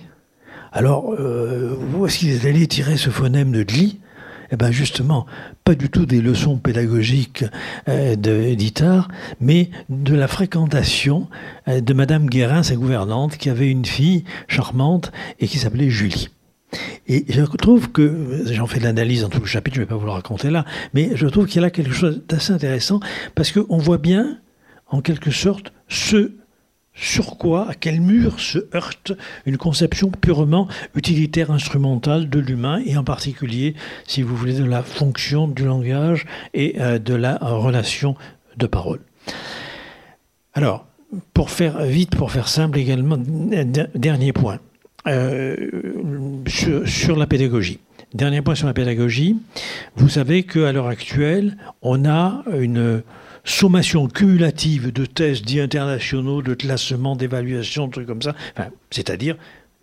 Alors, euh, où est-ce qu'il est allé tirer ce phonème de li eh bien justement, pas du tout des leçons pédagogiques euh, d'Itard, mais de la fréquentation euh, de Madame Guérin, sa gouvernante, qui avait une fille charmante et qui s'appelait Julie. Et je trouve que, j'en fais de l'analyse dans tout le chapitre, je ne vais pas vous le raconter là, mais je trouve qu'il y a là quelque chose d'assez intéressant, parce qu'on voit bien, en quelque sorte, ce sur quoi, à quel mur se heurte une conception purement utilitaire instrumentale de l'humain, et en particulier, si vous voulez, de la fonction du langage et euh, de la relation de parole. Alors, pour faire vite, pour faire simple également, dernier point. Euh, sur, la pédagogie. Dernier point sur la pédagogie. Vous savez qu'à l'heure actuelle, on a une sommation cumulative de tests dits internationaux, de classement, d'évaluation, de trucs comme ça. C'est-à-dire,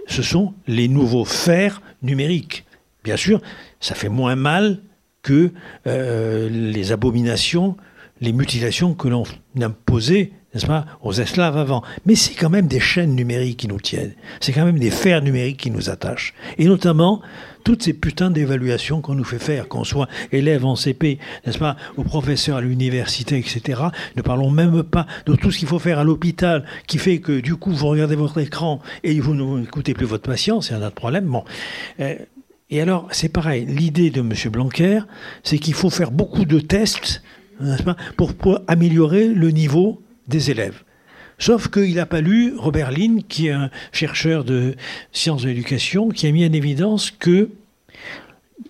ce sont les nouveaux fers numériques. Bien sûr, ça fait moins mal que euh, les abominations, les mutilations que l'on imposait n'est-ce pas, aux esclaves avant. Mais c'est quand même des chaînes numériques qui nous tiennent. C'est quand même des fers numériques qui nous attachent. Et notamment, toutes ces putains d'évaluations qu'on nous fait faire, qu'on soit élève en CP, n'est-ce pas, ou professeur à l'université, etc. Ne parlons même pas de tout ce qu'il faut faire à l'hôpital, qui fait que du coup vous regardez votre écran et vous n'écoutez plus votre patient, c'est un autre problème. Bon. Euh, et alors, c'est pareil, l'idée de M. Blanquer, c'est qu'il faut faire beaucoup de tests pas, pour, pour améliorer le niveau des élèves. Sauf qu'il n'a pas lu Robert Lynn, qui est un chercheur de sciences de l'éducation, qui a mis en évidence que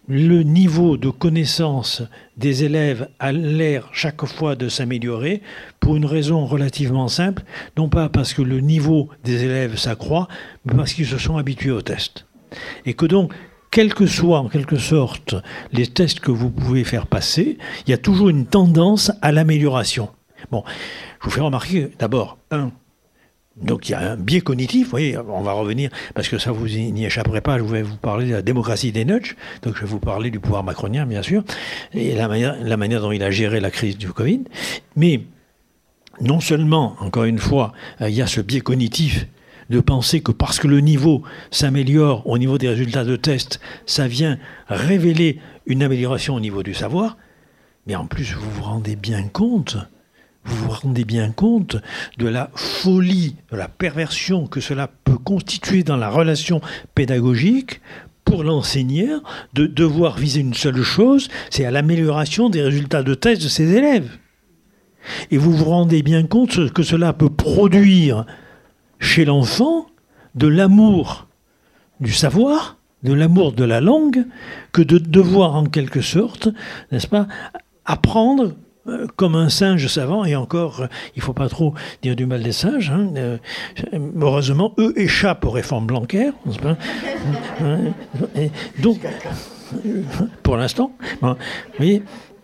le niveau de connaissance des élèves a l'air chaque fois de s'améliorer pour une raison relativement simple, non pas parce que le niveau des élèves s'accroît, mais parce qu'ils se sont habitués aux tests. Et que donc, quels que soient en quelque sorte les tests que vous pouvez faire passer, il y a toujours une tendance à l'amélioration. Bon, je vous fais remarquer d'abord, un, donc il y a un biais cognitif, vous voyez, on va revenir, parce que ça vous n'y échapperez pas, je vais vous parler de la démocratie des nudges, donc je vais vous parler du pouvoir macronien, bien sûr, et la manière, la manière dont il a géré la crise du Covid. Mais non seulement, encore une fois, euh, il y a ce biais cognitif de penser que parce que le niveau s'améliore au niveau des résultats de test, ça vient révéler une amélioration au niveau du savoir, mais en plus vous vous rendez bien compte vous vous rendez bien compte de la folie, de la perversion que cela peut constituer dans la relation pédagogique pour l'enseignant de devoir viser une seule chose, c'est à l'amélioration des résultats de test de ses élèves. Et vous vous rendez bien compte que cela peut produire chez l'enfant de l'amour du savoir, de l'amour de la langue, que de devoir en quelque sorte, n'est-ce pas, apprendre comme un singe savant, et encore, euh, il ne faut pas trop dire du mal des singes. Hein, euh, heureusement, eux échappent aux réformes blancaires. *laughs* donc, pour l'instant, voyez,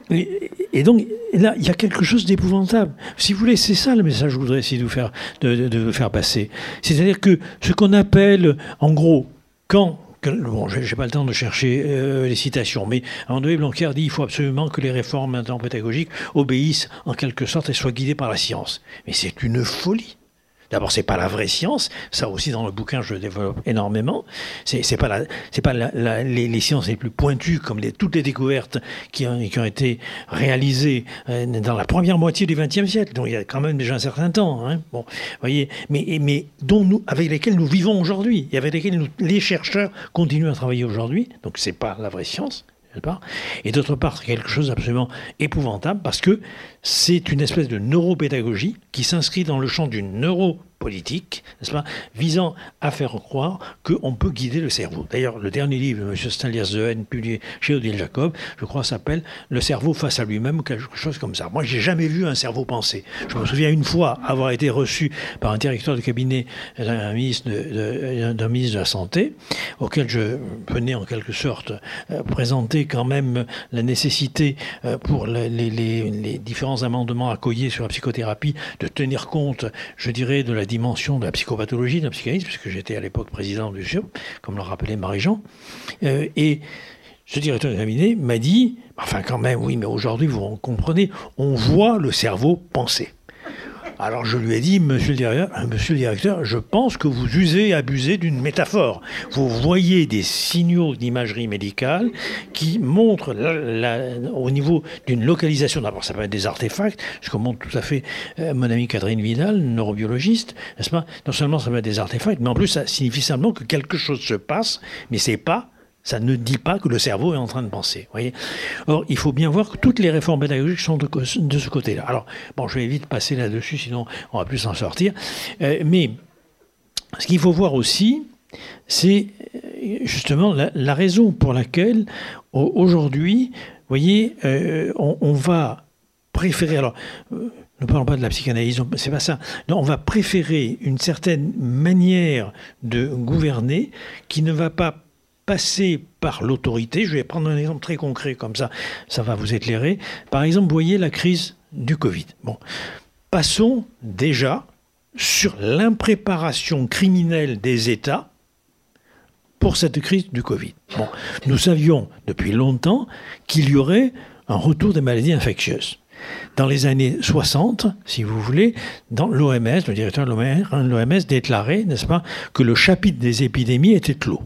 et, donc, là, il y a quelque chose d'épouvantable. Si vous voulez, c'est ça le message que je voudrais essayer de vous faire, de, de vous faire passer. C'est-à-dire que ce qu'on appelle, en gros, quand bon, je n'ai pas le temps de chercher euh, les citations, mais André Blanquer dit qu'il faut absolument que les réformes pédagogiques obéissent en quelque sorte et soient guidées par la science. Mais c'est une folie. D'abord, c'est pas la vraie science. Ça aussi, dans le bouquin, je développe énormément. C'est, c'est pas pas les, sciences les plus pointues comme toutes les découvertes qui ont, été réalisées euh, dans la première moitié du XXe siècle. Donc, il y a quand même déjà un certain temps. Hein. Bon, voyez, mais, dont nous, avec lesquels nous vivons aujourd'hui, et avec lesquels les chercheurs continuent à travailler aujourd'hui. Donc, c'est pas la vraie science. Et d'autre part, quelque chose d'absolument épouvantable parce que c'est une espèce de neuropédagogie qui s'inscrit dans le champ du neuro politique, n'est-ce pas, visant à faire croire qu'on peut guider le cerveau. D'ailleurs, le dernier livre de M. Stanislav Zehen, publié chez Odile Jacob, je crois, s'appelle Le cerveau face à lui-même, quelque chose comme ça. Moi, j'ai jamais vu un cerveau penser. Je me souviens une fois avoir été reçu par un directeur de cabinet d'un ministre de, de la Santé, auquel je venais en quelque sorte euh, présenter quand même la nécessité euh, pour les, différents amendements accueillis sur la psychothérapie de tenir compte, je dirais, de la dimension de la psychopathologie, de la psychanalyse, puisque j'étais à l'époque président du CIO, comme le rappelait Marie-Jean. Euh, et ce directeur de m'a dit, enfin quand même, oui, mais aujourd'hui, vous comprenez, on voit le cerveau penser. Alors je lui ai dit, monsieur le, directeur, monsieur le directeur, je pense que vous usez abusez d'une métaphore. Vous voyez des signaux d'imagerie médicale qui montrent au niveau d'une localisation, d'abord ça peut être des artefacts, ce que montre tout à fait euh, mon amie Catherine Vidal, neurobiologiste, n'est-ce pas? Non seulement ça peut être des artefacts, mais en plus ça signifie simplement que quelque chose se passe, mais c'est pas ça ne dit pas que le cerveau est en train de penser. Voyez Or, il faut bien voir que toutes les réformes pédagogiques sont de, ce côté-là. Alors, bon, je vais vite passer là-dessus, sinon on va plus s'en sortir. Euh, mais ce qu'il faut voir aussi, c'est euh, justement la, raison pour laquelle aujourd'hui, voyez, euh, on, va préférer. Alors, ne parlons pas de la psychanalyse, c'est pas ça. On va préférer une certaine manière de gouverner qui ne va pas passer par l'autorité. Je vais prendre un exemple très concret comme ça, ça va vous éclairer. Par exemple, vous voyez la crise du Covid. Bon, passons déjà sur l'impréparation criminelle des États pour cette crise du Covid. Bon, nous savions depuis longtemps qu'il y aurait un retour des maladies infectieuses. Dans les années 60, si vous voulez, dans l'OMS, le directeur de l'OMS déclarait, n'est-ce pas, que le chapitre des épidémies était clos.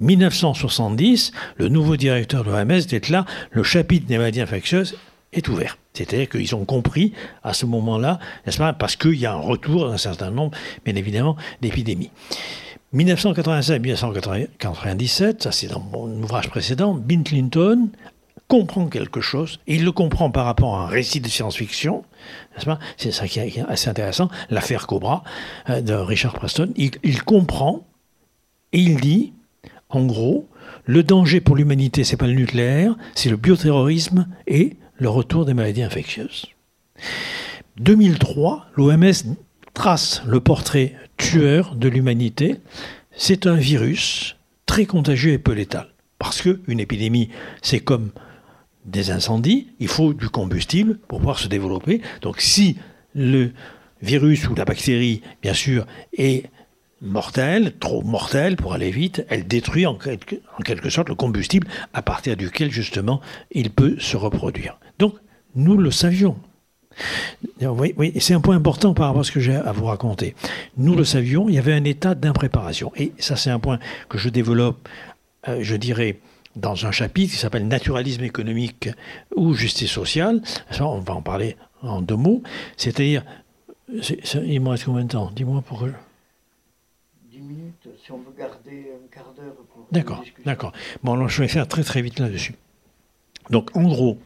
1970, le nouveau directeur de l'OMS déclare le chapitre des maladies infectieuses est ouvert. C'est-à-dire qu'ils ont compris à ce moment-là, n'est-ce pas, parce qu'il y a un retour d'un certain nombre, bien évidemment, d'épidémies. 1987-1997, ça c'est dans mon ouvrage précédent, Bill Clinton comprend quelque chose, et il le comprend par rapport à un récit de science-fiction, n'est-ce pas C'est ça qui est assez intéressant, l'affaire Cobra euh, de Richard Preston. il comprend et il dit en gros, le danger pour l'humanité, c'est pas le nucléaire, c'est le bioterrorisme et le retour des maladies infectieuses. 2003, l'OMS trace le portrait tueur de l'humanité. C'est un virus très contagieux et peu létal. Parce qu'une épidémie, c'est comme des incendies, il faut du combustible pour pouvoir se développer. Donc si le virus ou la bactérie, bien sûr, est mortelle, trop mortelle pour aller vite, elle détruit en quelque, sorte le combustible à partir duquel justement il peut se reproduire. Donc nous le savions. C'est un point important par rapport à ce que j'ai à vous raconter. Nous le savions, il y avait un état d'impréparation. Et ça, c'est un point que je développe, euh, je dirais, dans un chapitre qui s'appelle Naturalisme économique ou justice sociale. on va en parler en deux mots. C'est-à-dire, il me reste combien de temps? Dis-moi pourquoi si on veut garder un quart d'heure pour. D'accord, d'accord. Bon, alors je vais faire très très vite là-dessus. Donc, en gros,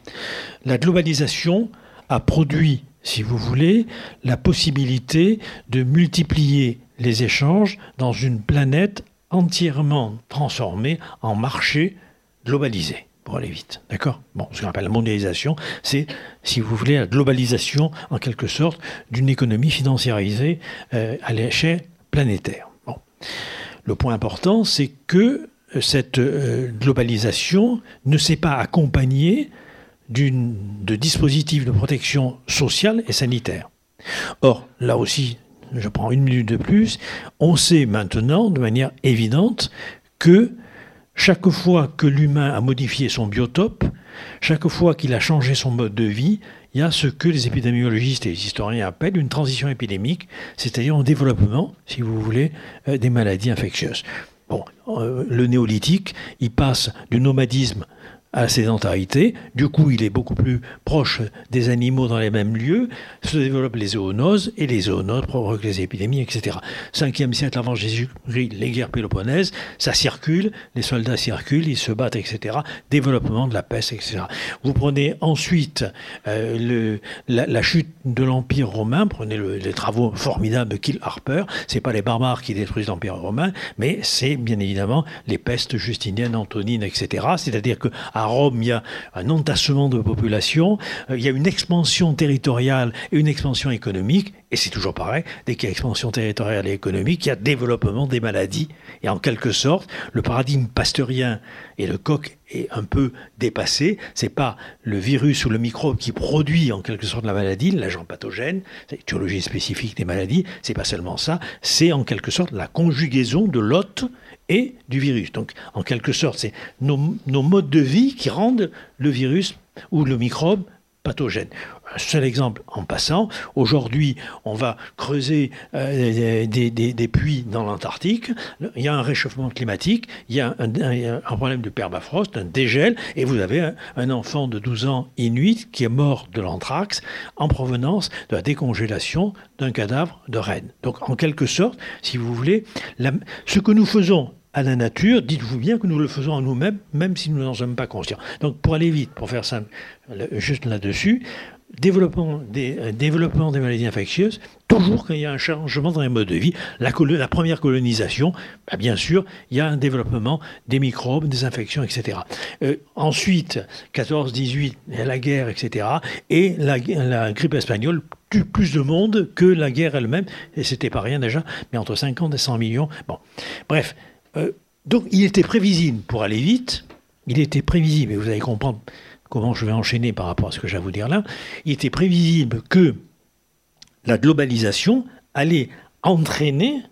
la globalisation a produit, si vous voulez, la possibilité de multiplier les échanges dans une planète entièrement transformée en marché globalisé pour aller vite. D'accord? Bon, ce qu'on appelle la mondialisation, c'est, si vous voulez, la globalisation, en quelque sorte, d'une économie financiarisée euh, à l'échelle planétaire. Bon. Le point important, c'est que euh, cette euh, globalisation ne s'est pas accompagnée de dispositifs de protection sociale et sanitaire. Or, là aussi, je prends une minute de plus, on sait maintenant de manière évidente que chaque fois que l'humain a modifié son biotope, chaque fois qu'il a changé son mode de vie, il y a ce que les épidémiologistes et les historiens appellent une transition épidémique, c'est-à-dire un développement, si vous voulez, euh, des maladies infectieuses. Bon, euh, le néolithique, il passe du nomadisme à la sédentarité. Du coup, il est beaucoup plus proche des animaux dans les mêmes lieux. Se développent les zoonoses et les zoonoses provoquent les épidémies, etc. 5e siècle avant Jésus-Christ, les guerres péloponnèses, ça circule, les soldats circulent, ils se battent, etc. Développement de la peste, etc. Vous prenez ensuite euh, le, la, chute de l'Empire romain, prenez les travaux formidables de Kill Harper, c'est pas les barbares qui détruisent l'Empire romain, mais c'est bien évidemment les pestes justiniennes, antonines, etc. C'est-à-dire que Rome, il y a un entassement de population, euh, il y a une expansion territoriale et une expansion économique, et c'est toujours pareil, dès qu'il y a expansion territoriale et économique, il y a développement des maladies. Et en quelque sorte, le paradigme pasteurien et le coq est un peu dépassé. C'est pas le virus ou le microbe qui produit en quelque sorte la maladie, l'agent pathogène, c'est l'étiologie spécifique des maladies, c'est pas seulement ça, c'est en quelque sorte la conjugaison de l'hôte et du virus. Donc, en quelque sorte, c'est nos, modes de vie qui rendent le virus ou le microbe pathogènes. Un seul exemple en passant, aujourd'hui, on va creuser euh, des, puits dans l'Antarctique, il y a un réchauffement climatique, il y a un, problème de permafrost, un dégel, et vous avez un, enfant de 12 ans inuit qui est mort de l'anthrax en provenance de la décongélation d'un cadavre de reine. Donc en quelque sorte, si vous voulez, ce que nous faisons à la nature, dites-vous bien que nous le faisons à nous-mêmes, même si nous n'en sommes pas conscients. Donc pour aller vite, pour faire simple, juste là-dessus, développement des, euh, développement des maladies infectieuses, toujours quand il y a un changement dans les modes de vie. La, la première colonisation, bah, bien sûr, il y a un développement des microbes, des infections, etc. Euh, ensuite, 14-18, la guerre, etc. Et la, la grippe espagnole tue plus de monde que la guerre elle-même, et c'était pas rien déjà, mais entre 50 et 100 millions. Bon, bref. Euh, donc il était prévisible, pour aller vite, il était prévisible, et vous allez comprendre comment je vais enchaîner par rapport à ce que j'ai à vous dire là, il était prévisible que la globalisation allait entraîner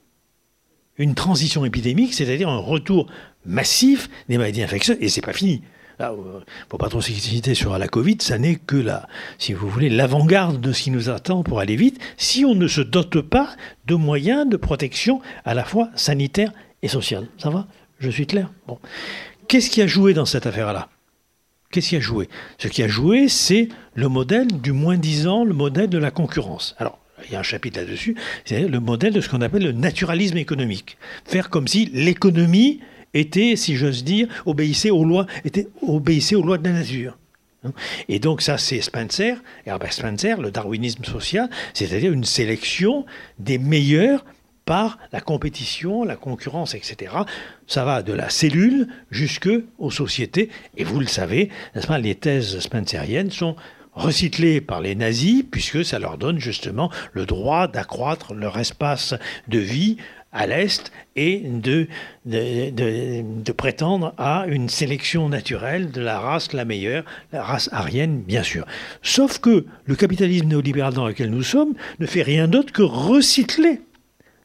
une transition épidémique, c'est-à-dire un retour massif des maladies infectieuses, et c'est pas fini. Ne euh, faut pas trop s'exciter sur la Covid, ça n'est que la, si vous voulez, l'avant-garde de ce qui nous attend pour aller vite, si on ne se dote pas de moyens de protection à la fois sanitaire et sociale. Ça va? Je suis clair? Bon. Qu'est-ce qui a joué dans cette affaire-là? Qu'est-ce qui a joué? Ce qui a joué, c'est le modèle du moins-disant, le modèle de la concurrence. Alors, il y a un chapitre là-dessus, c'est le modèle de ce qu'on appelle le naturalisme économique. Faire comme si l'économie était, si j'ose dire, obéissait aux lois, était, obéissait aux lois de la nature. Et donc ça, c'est Spencer, Herbert Spencer, le darwinisme social, c'est-à-dire une sélection des meilleurs par la compétition, la concurrence, etc. Ça va de la cellule jusque aux sociétés. Et vous le savez, les thèses spenceriennes sont recyclées par les nazis, puisque ça leur donne justement le droit d'accroître leur espace de vie à l'Est et de, de, prétendre à une sélection naturelle de la race la meilleure, la race aryenne, bien sûr. Sauf que le capitalisme néolibéral dans lequel nous sommes ne fait rien d'autre que recycler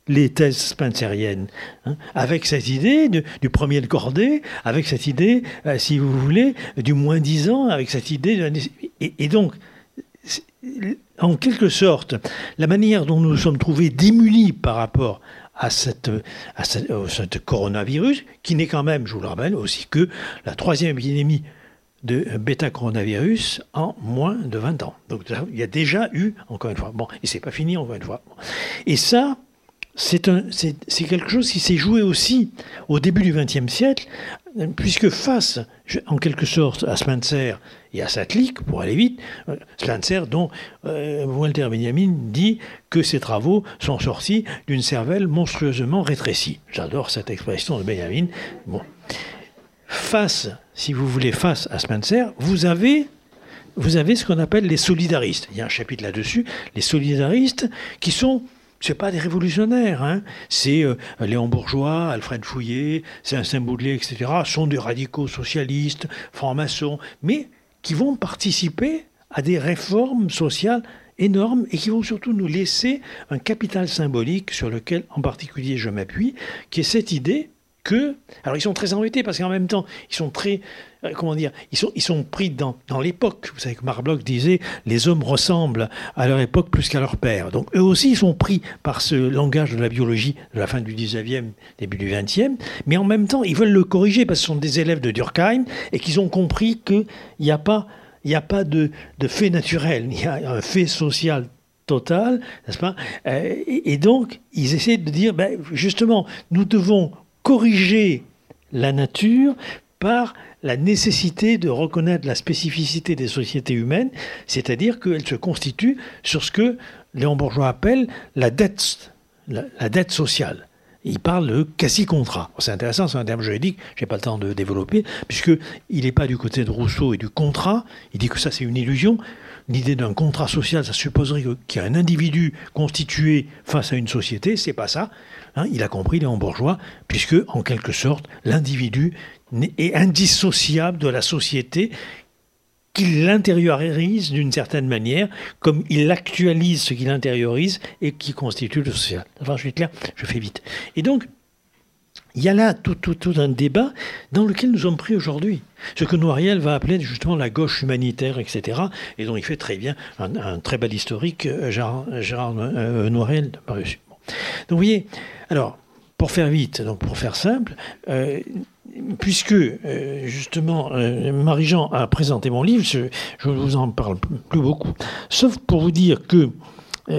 les thèses spenceriennes, hein, avec cette idée du premier de cordée, avec cette idée, euh, si vous voulez, du moins disant, avec cette idée et, donc, en quelque sorte, la manière dont nous nous sommes trouvés démunis par rapport à cette, à cette, coronavirus, qui n'est quand même, je vous le rappelle, aussi que la troisième épidémie de bêta-coronavirus en moins de 20 ans. Donc il y a déjà eu, encore une fois, bon, et c'est pas fini encore une fois. Et ça, c'est quelque chose qui s'est joué aussi au début du XXe siècle, puisque face, en quelque sorte, à Spencer et à Satlik, pour aller vite, euh, Spencer, dont euh, Walter Benjamin dit que ses travaux sont sortis d'une cervelle monstrueusement rétrécie. J'adore cette expression de Benjamin. Bon. Face, si vous voulez, face à Spencer, vous avez vous avez ce qu'on appelle les solidaristes. Il y a un chapitre là-dessus. Les solidaristes qui sont c'est pas des révolutionnaires, hein. c'est euh, Léon Bourgeois, Alfred Fouillet, c'est un saint Baudelaire, etc. sont des radicaux socialistes, francs-maçons, mais qui vont participer à des réformes sociales énormes et qui vont surtout nous laisser un capital symbolique sur lequel en particulier je m'appuie, qui est cette idée que... Alors ils sont très embêtés parce qu'en même temps, ils sont très euh, comment dire, ils sont, ils sont pris dans, dans l'époque. Vous savez que Marbloch disait les hommes ressemblent à leur époque plus qu'à leur père. Donc eux aussi, ils sont pris par ce langage de la biologie de la fin du 19e, début du 20e, mais en même temps, ils veulent le corriger parce que ce sont des élèves de Durkheim et qu'ils ont compris qu'il n'y a pas, a pas de, de fait naturel, il y a un fait social total, n'est-ce pas? Euh, et, donc, ils essaient de dire, ben, justement, nous devons corriger la nature par la nécessité de reconnaître la spécificité des sociétés humaines, c'est-à-dire qu'elles se constituent sur ce que Léon Bourgeois appelle la dette, la, dette sociale. Il parle de quasi-contrat. C'est intéressant, c'est un terme juridique, je n'ai pas le temps de développer, puisqu'il n'est pas du côté de Rousseau et du contrat, il dit que ça c'est une illusion. L'idée d'un contrat social, ça supposerait qu'il y a un individu constitué face à une société, c'est pas ça. Hein. il a compris, Léon Bourgeois, puisque, en quelque sorte, l'individu est indissociable de la société qu'il l'intériorise d'une certaine manière, comme il actualise ce qu'il intériorise et qui constitue le social. Enfin, je suis clair, je fais vite. Et donc, il y a là tout, un débat dans lequel nous sommes pris aujourd'hui. Ce que Noiriel va appeler justement la gauche humanitaire, etc. Et dont il fait très bien un, très bel historique, euh, Gérard, Gérard euh, Noiriel. Donc vous voyez, alors, pour faire vite, donc pour faire simple, euh, puisque justement Marie-Jean a présenté mon livre, je ne vous en parle plus beaucoup, sauf pour vous dire que,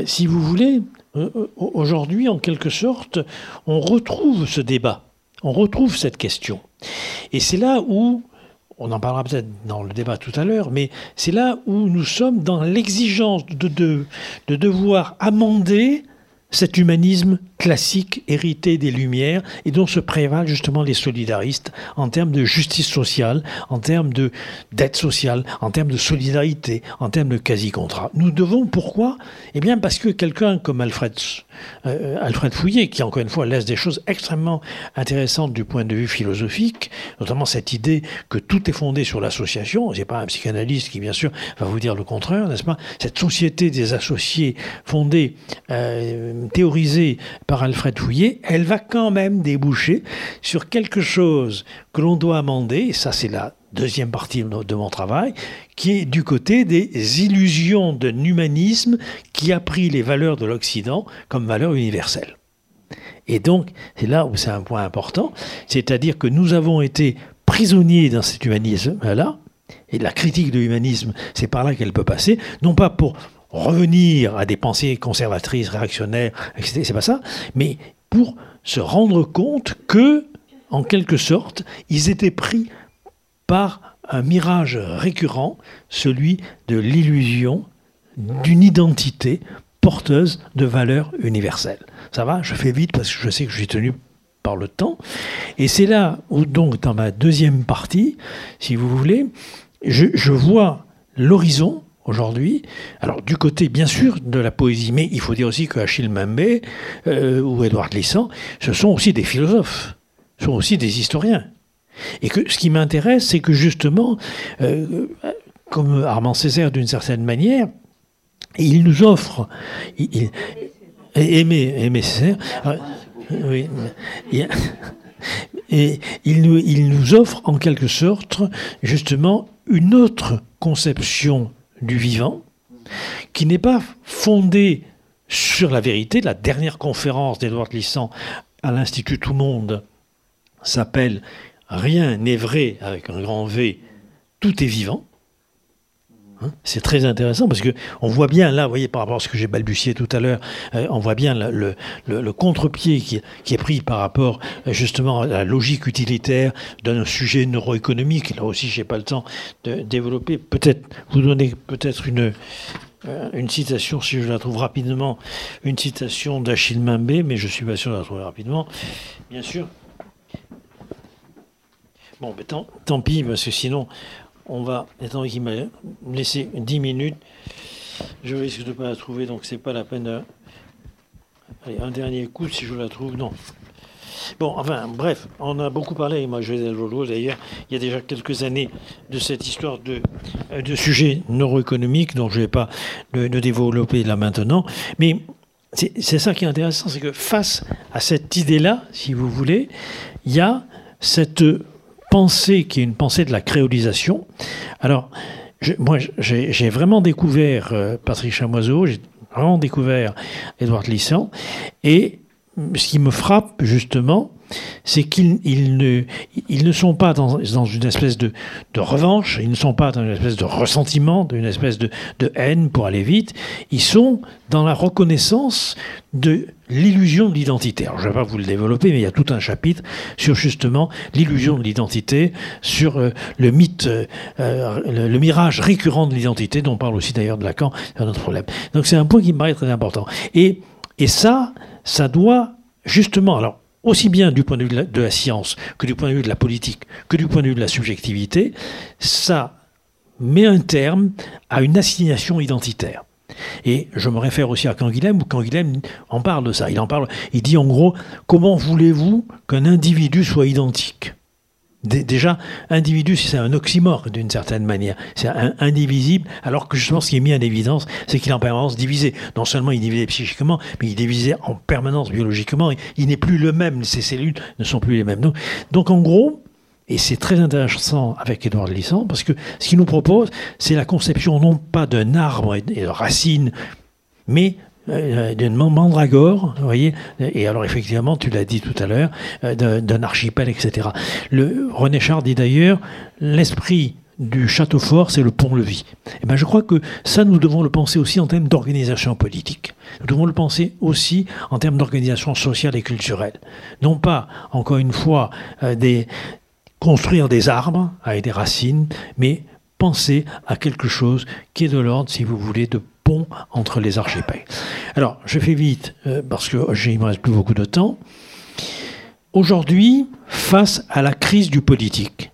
si vous voulez, aujourd'hui, en quelque sorte, on retrouve ce débat on retrouve cette question. Et c'est là où, on en parlera peut-être dans le débat tout à l'heure, mais c'est là où nous sommes dans l'exigence de, de, de devoir amender cet humanisme classique hérité des Lumières et dont se prévalent justement les solidaristes en termes de justice sociale, en termes de dette sociale, en termes de solidarité, en termes de quasi-contrat. Nous devons, pourquoi? Eh bien parce que quelqu'un comme Alfred, euh, Alfred Fouillet, qui encore une fois laisse des choses extrêmement intéressantes du point de vue philosophique, notamment cette idée que tout est fondé sur l'association, c'est pas un psychanalyste qui bien sûr va vous dire le contraire, n'est-ce pas? Cette société des associés fondée, euh, théorisée par Alfred Fouillet, elle va quand même déboucher sur quelque chose que l'on doit amender, et ça c'est la deuxième partie de mon travail, qui est du côté des illusions d'un humanisme qui a pris les valeurs de l'Occident comme valeurs universelles. Et donc, c'est là où c'est un point important, c'est-à-dire que nous avons été prisonniers dans cet humanisme-là, et la critique de l'humanisme, c'est par là qu'elle peut passer, non pas pour revenir à des pensées conservatrices, réactionnaires, etc. C'est pas ça, mais pour se rendre compte que, en quelque sorte, ils étaient pris par un mirage récurrent, celui de l'illusion d'une identité porteuse de valeurs universelles. Ça va Je fais vite parce que je sais que je suis tenu par le temps. Et c'est là où, donc, dans ma deuxième partie, si vous voulez, je, je vois l'horizon aujourd'hui. Alors, du côté, bien sûr, de la poésie, mais il faut dire aussi que Achille Mbembe euh, ou Édouard Glissant, ce sont aussi des philosophes, ce sont aussi des historiens. Et que ce qui m'intéresse, c'est que justement, euh, comme Armand Césaire d'une certaine manière, il nous offre, il, Aimé, Césaire, euh, oui, et il nous, il nous offre en quelque sorte justement une autre conception du vivant, qui n'est pas fondé sur la vérité. La dernière conférence d'Edouard Glissant à l'Institut Tout Monde s'appelle Rien n'est vrai avec un grand V, tout est vivant. Hein, c'est très intéressant parce que on voit bien là, vous voyez, par rapport à ce que j'ai balbutié tout à l'heure, euh, on voit bien le, contre-pied qui, est pris par rapport euh, justement à la logique utilitaire d'un sujet neuroéconomique. Là aussi, j'ai pas le temps de développer. Peut-être vous donner peut-être une euh, une citation, si je la trouve rapidement, une citation d'Achille Mimbé, mais je suis pas sûr de la trouver rapidement. Bien sûr. Bon, mais tant, tant pis, parce que sinon, on va, étant qu'il m'a laissé 10 minutes, je risque de ne pas la trouver, donc c'est pas la peine de... Allez, un dernier coup si je la trouve, non. Bon, enfin, bref, on a beaucoup parlé, moi je vais Lolo d'ailleurs, il y a déjà quelques années, de cette histoire de, de sujet neuroéconomique, dont je ne vais pas le, développer là maintenant, mais c'est ça qui est intéressant, c'est que face à cette idée-là, si vous voulez, il y a cette pensée qui est une pensée de la créolisation. Alors, moi, j'ai vraiment découvert euh, Patrick Chamoiseau, j'ai vraiment découvert Édouard Lissan, et ce qui me frappe justement, c'est qu'ils ne, sont pas dans, une espèce de, revanche, ils ne sont pas dans une espèce de ressentiment, d'une espèce de, haine pour aller vite, ils sont dans la reconnaissance de l'illusion de l'identité. Alors je ne vais pas vous le développer, mais il y a tout un chapitre sur justement l'illusion de l'identité, sur euh, le mythe, euh, euh, le, mirage récurrent de l'identité, dont on parle aussi d'ailleurs de Lacan, c'est un autre problème. Donc c'est un point qui me paraît très important. Et, et ça, ça doit justement, alors aussi bien du point de vue de la, science que du point de vue de la politique, que du point de vue de la subjectivité, ça met un terme à une assignation identitaire. Et je me réfère aussi à Canguilhem, où Canguilhem en parle de ça. Il en parle, il dit en gros, comment voulez-vous qu'un individu soit identique? Déjà, individu, c'est un oxymore d'une certaine manière. C'est indivisible, alors que justement, ce qui est mis en évidence, c'est qu'il est en permanence divisé. Non seulement il est divisé psychiquement, mais il est divisé en permanence biologiquement. Il n'est plus le même, ses cellules ne sont plus les mêmes. Donc, donc en gros, et c'est très intéressant avec Édouard Lisson, parce que ce qu'il nous propose, c'est la conception non pas d'un arbre et de racines, mais d'une mandragore, vous voyez, et alors effectivement, tu l'as dit tout à l'heure, euh, d'un archipel, etc. Le, René Char dit d'ailleurs, l'esprit du château fort, c'est le pont-levis. Et eh ben, je crois que ça, nous devons le penser aussi en termes d'organisation politique. Nous devons le penser aussi en termes d'organisation sociale et culturelle. Non pas, encore une fois, euh, construire des arbres avec des racines, mais penser à quelque chose qui est de l'ordre, si vous voulez, de entre les archipels. Alors, je fais vite, euh, parce que il ne me reste plus beaucoup de temps. Aujourd'hui, face à la crise du politique,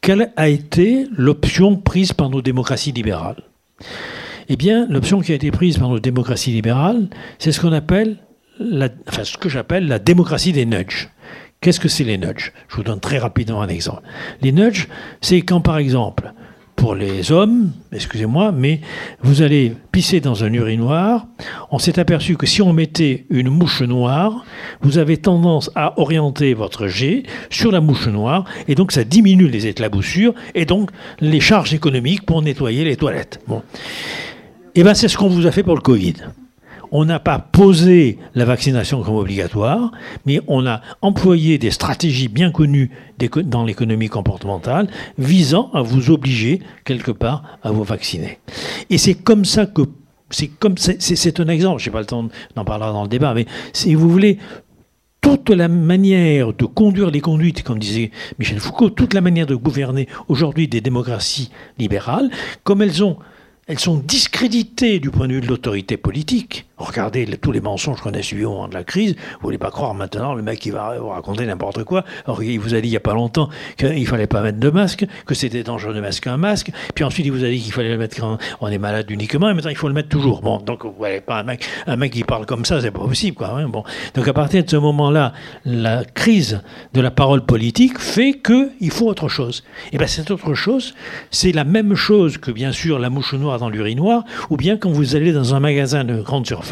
quelle a été l'option prise par nos démocraties libérales? Eh bien, l'option qui a été prise par nos démocraties libérales, c'est ce qu'on appelle, enfin, ce que j'appelle la démocratie des nudges. Qu'est-ce que c'est les nudges? Je vous donne très rapidement un exemple. Les nudges, c'est quand, par exemple, pour les hommes, excusez-moi, mais vous allez pisser dans un urinoir. On s'est aperçu que si on mettait une mouche noire, vous avez tendance à orienter votre jet sur la mouche noire, et donc ça diminue les éclaboussures, et donc les charges économiques pour nettoyer les toilettes. Bon. Et eh bien c'est ce qu'on vous a fait pour le Covid on n'a pas posé la vaccination comme obligatoire, mais on a employé des stratégies bien connues dans l'économie comportementale visant à vous obliger quelque part à vous vacciner. Et c'est comme ça que c'est comme c'est un exemple. Je n'ai pas le temps d'en parler dans le débat, mais si vous voulez toute la manière de conduire les conduites, comme disait Michel Foucault, toute la manière de gouverner aujourd'hui des démocraties libérales, comme elles ont elles sont discréditées du point de vue de l'autorité politique. Regardez tous les mensonges qu'on a suivis au moment de la crise. Vous voulez pas croire maintenant le mec qui va vous raconter n'importe quoi. Il vous a dit il y a pas longtemps qu'il fallait pas mettre de masque, que c'était dangereux de masquer un masque. Puis ensuite il vous a dit qu'il fallait le mettre quand on est malade uniquement. Et maintenant il faut le mettre toujours. Bon, donc vous voyez pas un mec, un mec qui parle comme ça, c'est pas possible quoi. Hein. bon, donc à partir de ce moment-là, la crise de la parole politique fait que il faut autre chose. Et ben cette autre chose, c'est la même chose que bien sûr la mouche noire dans l'urinoir, ou bien quand vous allez dans un magasin de grande surface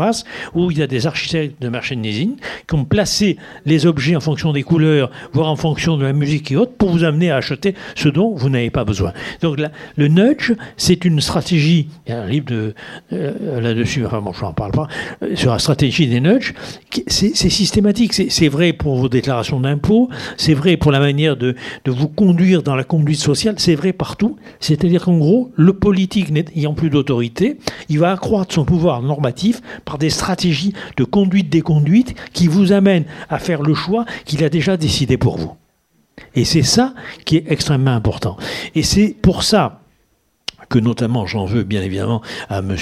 où il y a des architectes de merchandising qui ont placé les objets en fonction des couleurs, voire en fonction de la musique et autres, pour vous amener à acheter ce dont vous n'avez pas besoin. Donc le nudge, c'est une stratégie, il y a un livre euh, là-dessus, enfin bon, je n'en parle pas, euh, sur la stratégie des nudges, c'est systématique. C'est vrai pour vos déclarations d'impôts, c'est vrai pour la manière de vous conduire dans la conduite sociale, c'est vrai partout. C'est-à-dire qu'en gros, le politique n'ayant plus d'autorité, il va accroître son pouvoir normatif par des stratégies de conduite des conduites qui vous amènent à faire le choix qu'il a déjà décidé pour vous. Et c'est ça qui est extrêmement important. Et c'est pour ça que notamment j'en veux bien évidemment à M.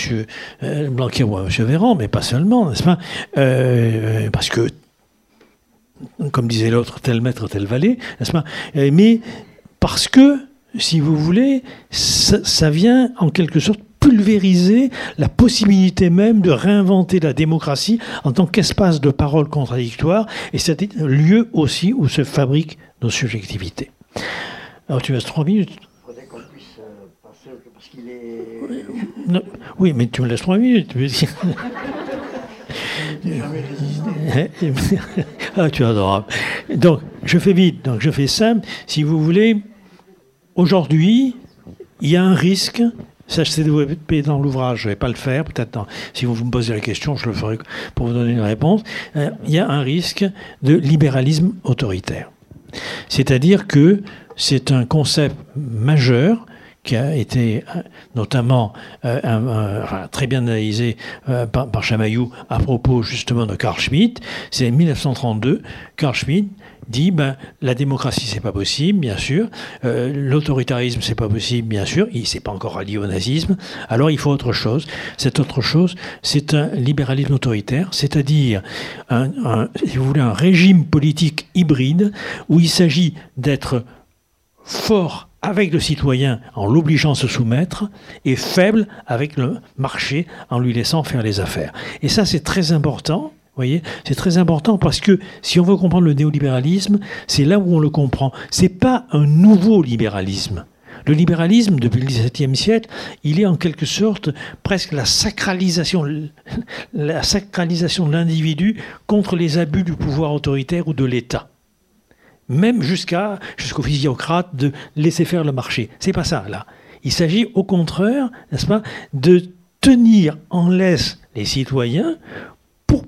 Euh, Blanquer ou à M. Véran, mais pas seulement, n'est-ce pas? Euh, Parce que, comme disait l'autre, tel maître, tel valet, n'est-ce pas? Mais parce que, si vous voulez, ça vient en quelque sorte pulvériser la possibilité même de réinventer la démocratie en tant qu'espace de parole contradictoire, et c'est lieu aussi où se fabriquent nos subjectivités. Alors tu me laisses trois minutes. Euh, oui, mais tu me laisses trois minutes. *laughs* ah, tu es adorable. Donc, je fais vite, donc je fais simple. Si vous voulez, aujourd'hui, il y a un risque ça, c'est développé dans l'ouvrage. Je ne vais pas le faire. Peut-être si vous, me posez la question, je le ferai pour vous donner une réponse. Euh, il y a un risque de libéralisme autoritaire. C'est-à-dire que c'est un concept majeur qui a été euh, notamment euh, très bien analysé par, par Chamaillou à propos justement de Carl Schmitt. C'est en 1932, Carl Schmitt dit ben, la démocratie c'est pas possible, bien sûr, euh, l'autoritarisme c'est pas possible, bien sûr, il c'est pas encore allié au nazisme, alors il faut autre chose. Cette autre chose, c'est un libéralisme autoritaire, c'est-à-dire un régime politique hybride où il s'agit d'être fort avec le citoyen en l'obligeant à se soumettre et faible avec le marché en lui laissant faire les affaires. Et ça c'est très important voyez, c'est très important parce que si on veut comprendre le néolibéralisme, c'est là où on le comprend. C'est pas un nouveau libéralisme. Le libéralisme, depuis le XVIIe siècle, il est en quelque sorte presque la sacralisation, *laughs* la sacralisation de l'individu contre les abus du pouvoir autoritaire ou de l'État. Même jusqu'à jusqu'au physiocrate de laisser faire le marché. C'est pas ça là. Il s'agit au contraire, n'est-ce pas, de tenir en laisse les citoyens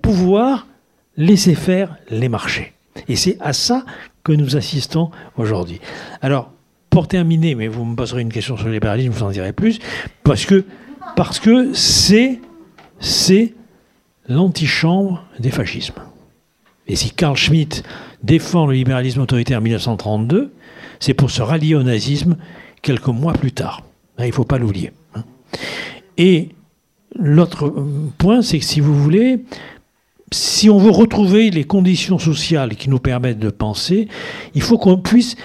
pouvoir laisser faire les marchés. Et c'est à ça que nous assistons aujourd'hui. Alors, pour terminer, mais vous me poserez une question sur le libéralisme, vous en dirai plus, parce que parce que c'est c'est l'antichambre des fascismes. Et si Carl Schmitt défend le libéralisme autoritaire en 1932, c'est pour se rallier au nazisme quelques mois plus tard. Il ne faut pas l'oublier. Hein. Et l'autre point, c'est que si vous voulez, si on veut retrouver les conditions sociales qui nous permettent de penser, il faut qu'on puisse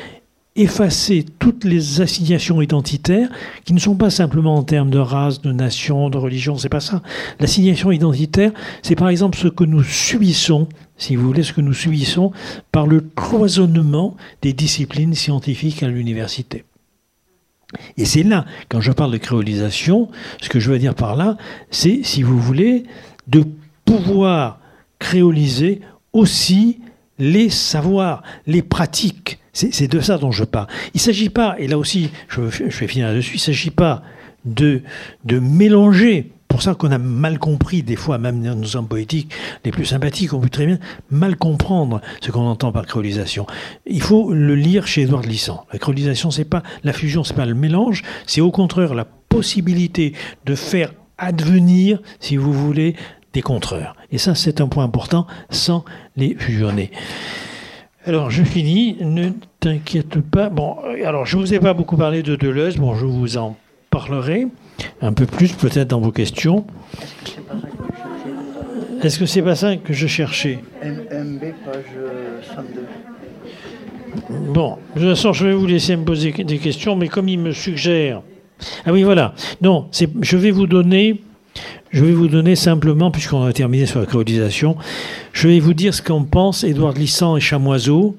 effacer toutes les assignations identitaires qui ne sont pas simplement en termes de race, de nation, de religion, c'est pas ça. L'assignation identitaire, c'est par exemple ce que nous subissons, si vous voulez, ce que nous subissons par le cloisonnement des disciplines scientifiques à l'université. Et c'est là, quand je parle de créolisation, ce que je veux dire par là, c'est, si vous voulez, de pouvoir créoliser aussi les savoirs, les pratiques. C'est de ça dont je parle. Il ne s'agit pas, et là aussi, je, je vais finir là-dessus, il ne s'agit pas de, de mélanger pour ça qu'on a mal compris, des fois, même dans nos hommes poétiques les plus sympathiques, on peut très bien mal comprendre ce qu'on entend par créolisation. Il faut le lire chez Édouard Glissant. La créolisation, c'est pas la fusion, c'est pas le mélange, c'est au contraire la possibilité de faire advenir, si vous voulez, des contreurs. Et ça, c'est un point important, sans les fusionner. Alors, je finis. Ne t'inquiète pas. Bon, alors, je vous ai pas beaucoup parlé de Deleuze. Bon, je vous en parlerai un peu plus peut-être dans vos questions. Est-ce que c'est pas ça que je cherchais? MB, page 102. Bon, de toute façon, je vais vous laisser me poser des questions, mais comme il me suggère. Ah oui, voilà. Non, je vais vous donner. Je vais vous donner simplement, puisqu'on a terminé sur la créolisation, je vais vous dire ce qu'en pensent Édouard Glissant et Chamoiseau,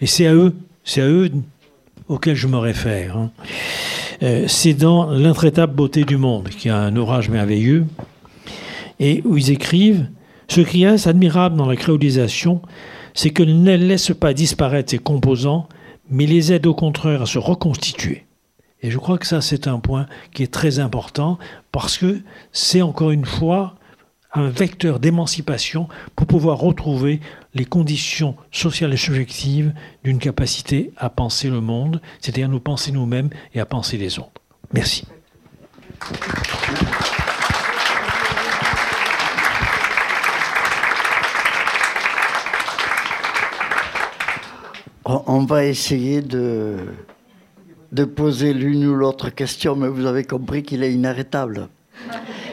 et c'est à eux, c'est à eux auxquels je me réfère. Hein. Euh, c'est dans L'intraitable beauté du monde, qui a un orage merveilleux, et où ils écrivent Ce qui est admirable dans la créolisation, c'est qu'elle ne laisse pas disparaître ses composants, mais les aide au contraire à se reconstituer. Et je crois que ça, c'est un point qui est très important, parce que c'est encore une fois un vecteur d'émancipation pour pouvoir retrouver les conditions sociales et subjectives d'une capacité à penser le monde, c'est-à-dire nous penser nous-mêmes et à penser les autres. Merci. On va essayer de, de poser l'une ou l'autre question, mais vous avez compris qu'il est inarrêtable.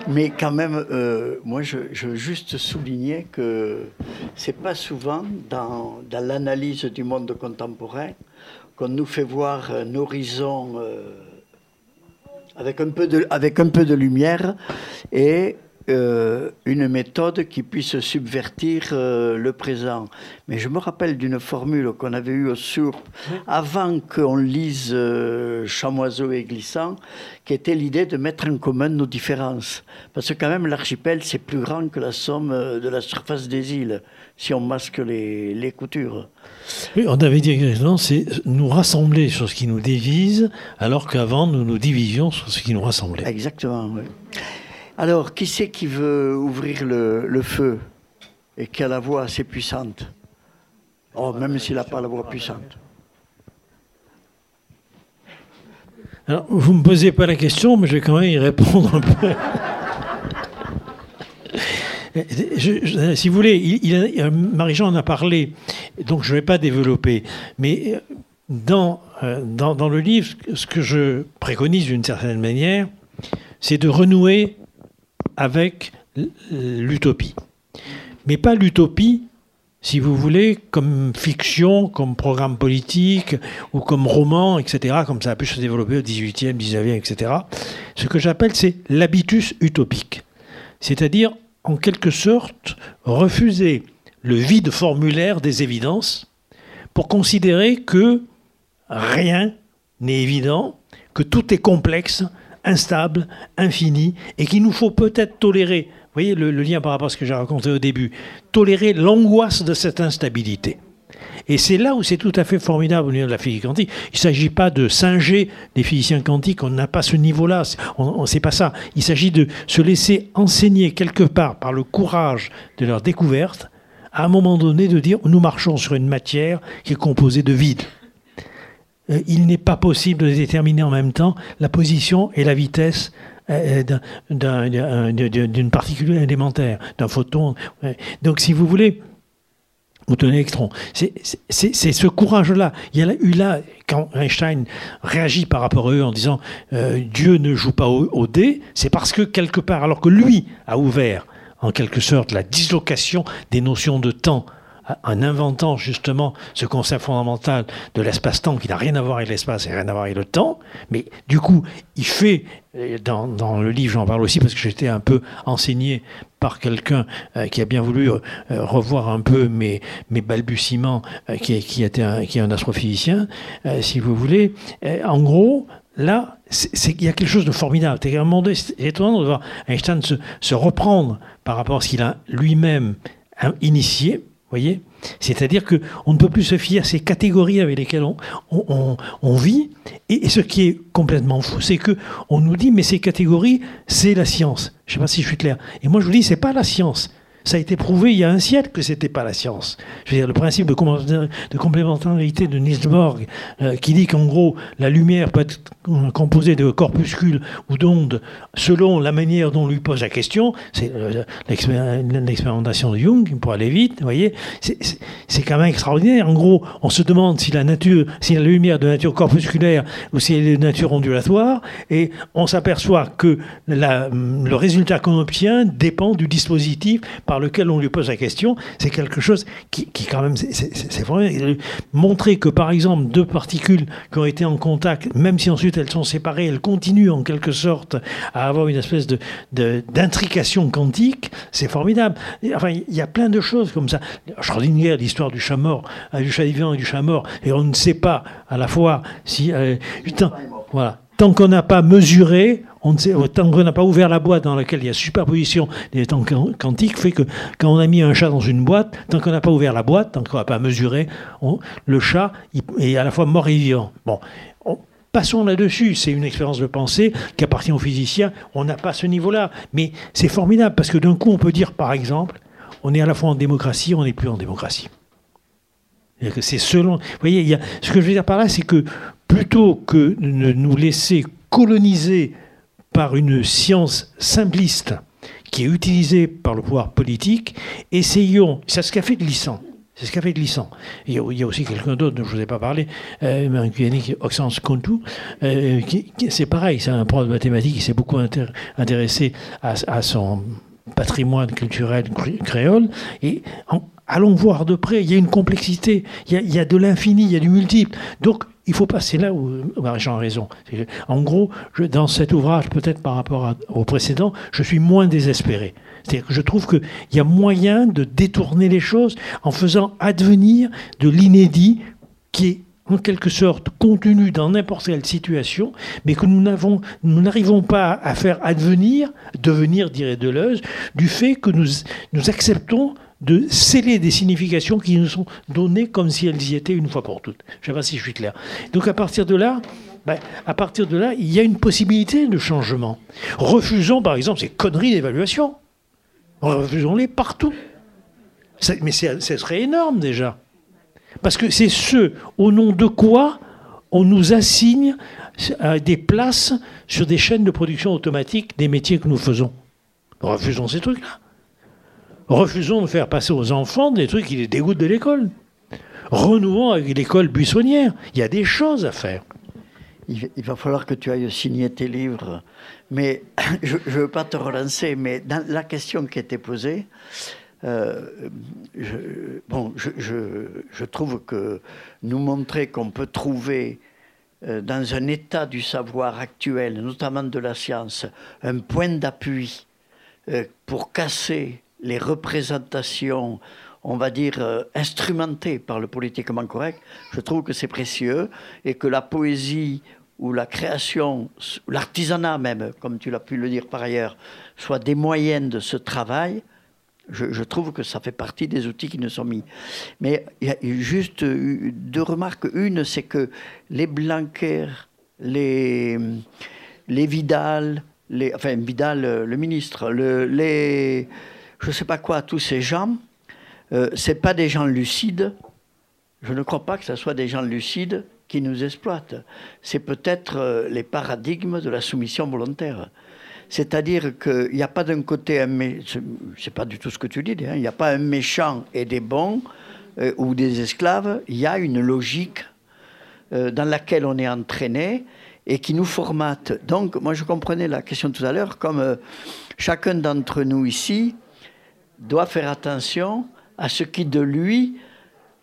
Mais quand même, euh, moi, je, veux juste souligner que c'est pas souvent dans, l'analyse du monde contemporain qu'on nous fait voir un horizon euh, avec, un peu de, avec un peu de lumière et euh, une méthode qui puisse subvertir euh, le présent. Mais je me rappelle d'une formule qu'on avait eue au SURP avant qu'on lise euh, Chamoiseau et Glissant, qui était l'idée de mettre en commun nos différences. Parce que quand même, l'archipel, c'est plus grand que la somme de la surface des îles, si on masque les, les coutures. Oui, on avait dit exactement, c'est nous rassembler sur ce qui nous divise, alors qu'avant, nous nous divisions sur ce qui nous rassemblait. Exactement, oui. Alors, qui c'est qui veut ouvrir le, feu et qui a la voix assez puissante? Oh, même s'il n'a pas la voix puissante. Alors, vous ne me posez pas la question, mais je vais quand même y répondre un peu. *laughs* si vous voulez, Marie-Jean en a parlé, donc je ne vais pas développer. Mais euh, euh, dans, dans, le livre, ce que je préconise d'une certaine manière, c'est de renouer avec l'utopie. Mais pas l'utopie, si vous voulez, comme fiction, comme programme politique ou comme roman, etc., comme ça a pu se développer au 18e, 19e, etc. Ce que j'appelle, c'est l'habitus utopique. C'est-à-dire, en quelque sorte refuser le vide formulaire des évidences pour considérer que rien n'est évident, que tout est complexe, instable, infini, et qu'il nous faut peut-être tolérer, voyez le, lien par rapport à ce que j'ai raconté au début, tolérer l'angoisse de cette instabilité. Et c'est là où c'est tout à fait formidable au niveau de la physique quantique. Il ne s'agit pas de singer des physiciens quantiques, on n'a pas ce niveau-là, on ne sait pas ça. Il s'agit de se laisser enseigner quelque part par le courage de leur découverte, à un moment donné de dire nous marchons sur une matière qui est composée de vide. Euh, il n'est pas possible de déterminer en même temps la position et la vitesse euh, d'une particule élémentaire, d'un photon. Donc si vous voulez, ou d'un électron. C'est ce courage-là. Il y a eu là, quand Einstein réagit par rapport à eux en disant euh, Dieu ne joue pas au, au dé, c'est parce que quelque part, alors que lui a ouvert en quelque sorte la dislocation des notions de temps en inventant justement ce concept fondamental de l'espace-temps qui n'a rien à voir avec l'espace et rien à voir avec le temps. Mais du coup, il fait, dans, dans le livre j'en parle aussi parce que j'étais un peu enseigné par quelqu'un euh, qui a bien voulu euh, revoir un peu mes, mes balbutiements, euh, qui, était qui est un astrophysicien, si vous voulez. en gros, là, il y a quelque chose de formidable. C'est étonnant de voir Einstein se, se reprendre par rapport à ce qu'il a lui-même initié C'est-à-dire qu'on ne peut plus se fier à ces catégories avec lesquelles on, vit. Et, ce qui est complètement fou, c'est que on nous dit, mais ces catégories, c'est la science. Je ne sais pas si je suis clair. Et moi, je vous dis, c'est pas la science. Ça a été prouvé il y a un siècle que ce n'était pas la science. Je veux dire, le principe de, complémentarité de Niels Bohr, euh, qui dit qu'en gros, la lumière peut être composée de corpuscules ou d'ondes selon la manière dont on lui pose la question, c'est euh, l'expérimentation de Jung, pour aller vite, vous voyez, c'est quand même extraordinaire. En gros, on se demande si la nature, si lumière de nature corpusculaire ou si elle est de nature ondulatoire, et on s'aperçoit que le résultat qu'on obtient dépend du dispositif par lequel on lui pose la question, c'est quelque chose qui, quand même, c'est vrai. Montrer que, par exemple, deux particules qui ont été en contact, même si ensuite elles sont séparées, elles continuent en quelque sorte à avoir une espèce de d'intrication quantique, c'est formidable. Enfin, il y a plein de choses comme ça. Schrödinger, l'histoire du chat mort, euh, du chat vivant et du chat mort, et on ne sait pas à la fois si... Euh, voilà. Tant qu'on n'a pas mesuré, sait, tant qu'on n'a pas ouvert la boîte dans laquelle il y a superposition des temps quantiques, fait que quand on a mis un chat dans une boîte, tant qu'on n'a pas ouvert la boîte, tant qu'on n'a pas mesuré, le chat est à la fois mort et vivant. Bon, Passons là-dessus, c'est une expérience de pensée qui appartient aux physiciens, on n'a pas ce niveau-là, mais c'est formidable parce que d'un coup on peut dire par exemple, on est à la fois en démocratie, on n'est plus en démocratie. C'est selon. Vous voyez, ce que je veux dire par là, c'est que plutôt que de nous laisser coloniser par une science simpliste qui est utilisée par le pouvoir politique, essayons, c'est ce qu'a fait Glissant, c'est ce qu'a fait Glissant. Il y, a, aussi quelqu'un d'autre dont je ne vous ai pas parlé, euh, Oxens Contou, euh, c'est pareil, c'est un prof de mathématiques qui s'est beaucoup intéressé à, son patrimoine culturel créole, et allons voir de près, il y a une complexité, il y a, de l'infini, il y a du multiple. Donc, il faut passer là où Jean a raison. En gros, dans cet ouvrage, peut-être par rapport au précédent, je suis moins désespéré. C'est-à-dire que je trouve qu'il y a moyen de détourner les choses en faisant advenir de l'inédit qui est en quelque sorte contenu dans n'importe quelle situation, mais que nous nous n'arrivons pas à faire advenir, devenir, dirait Deleuze, du fait que nous acceptons de sceller des significations qui nous sont données comme si elles y étaient une fois pour toutes. Je ne sais pas si je suis clair. Donc à partir de là, ben, à partir de là, il y a une possibilité de changement. Refusons par exemple ces conneries d'évaluation. Refusons-les partout. Mais ce serait énorme déjà. Parce que c'est ce au nom de quoi on nous assigne euh, des places sur des chaînes de production automatique des métiers que nous faisons. Refusons ces trucs-là. Refusons de faire passer aux enfants des trucs qui les dégoûtent de l'école. Renouons avec l'école buissonnière. Il y a des choses à faire. Il, va falloir que tu ailles signer tes livres. Mais *coughs* je ne veux pas te relancer, mais dans la question qui était posée, euh, je, bon, je, trouve que nous montrer qu'on peut trouver euh, dans un état du savoir actuel, notamment de la science, un point d'appui euh, pour casser les représentations, on va dire, euh, instrumentées par le politiquement correct, je trouve que c'est précieux et que la poésie ou la création, l'artisanat même, comme tu l'as pu le dire par ailleurs, soit des moyens de ce travail, je, trouve que ça fait partie des outils qui nous sont mis. Mais il y a juste deux remarques. Une, c'est que les Blanquer, les, les Vidal, les, enfin Vidal, le ministre, le, les, je ne sais pas quoi, tous ces gens, euh, c'est pas des gens lucides. Je ne crois pas que ce soit des gens lucides qui nous exploitent. C'est peut-être euh, les paradigmes de la soumission volontaire. C'est-à-dire qu'il n'y a pas d'un côté un c'est pas du tout ce que tu dis, hein. il n'y a pas un méchant et des bons euh, ou des esclaves, il y a une logique euh, dans laquelle on est entraîné et qui nous formate. Donc, moi, je comprenais la question tout à l'heure comme chacun d'entre nous ici doit faire attention à ce qui de lui,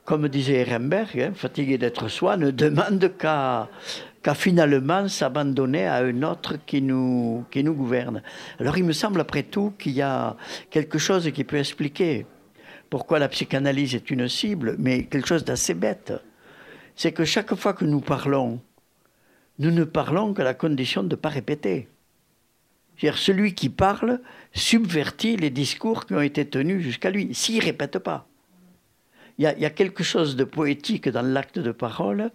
comme disait Ehrenberg, hein, fatigué d'être soi, ne demande qu'à finalement s'abandonner à un autre qui nous, qui nous gouverne. Alors il me semble après tout qu'il y a quelque chose qui peut expliquer pourquoi la psychanalyse est une cible, mais quelque chose d'assez bête. C'est que chaque fois que nous parlons, nous ne parlons que la condition de ne pas répéter. C'est-à-dire celui qui parle subvertit les discours qui ont été tenus jusqu'à lui, s'il ne répète pas. Il y, a, quelque chose de poétique dans l'acte de parole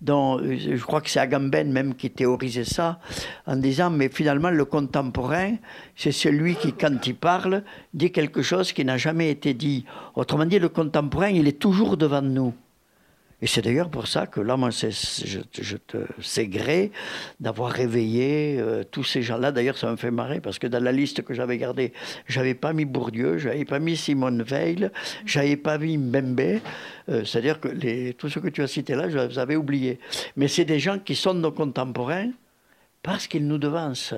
dont euh, je crois que c'est Agamben même qui théorisait ça, en disant, mais finalement, le contemporain, c'est celui qui, quand il parle, dit quelque chose qui n'a jamais été dit. Autrement dit, le contemporain, il est toujours devant nous. Et c'est d'ailleurs pour ça que là, moi, je, te sais gré d'avoir réveillé euh, tous ces gens-là. D'ailleurs, ça me fait marrer parce que dans la liste que j'avais gardée, j'avais pas mis Bourdieu, j'avais pas mis Simone Veil, j'avais pas mis Mbembe. Euh, c'est-à-dire que les, tout ce que tu as cité là, je les avais oubliés. Mais c'est des gens qui sont nos contemporains parce qu'ils nous devancent.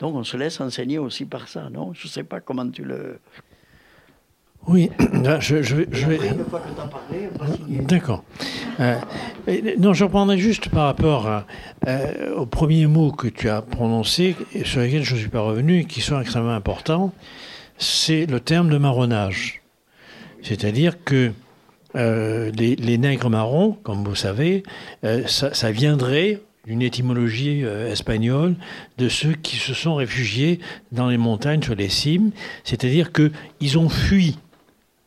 Donc on se laisse enseigner aussi par ça, non? Je ne sais pas comment tu le... Oui, je, *clears throat* je, je vais. D'accord. Euh, non, je reprendrai juste par rapport euh, au premier mot que tu as prononcé, et sur lequel je ne suis pas revenu, et qui sont extrêmement importants, c'est le terme de marronnage. C'est-à-dire que euh, les, les, nègres marrons, comme vous savez, ça, ça, viendrait d'une étymologie espagnole de ceux qui se sont réfugiés dans les montagnes, sur les cimes, c'est-à-dire qu'ils ont fui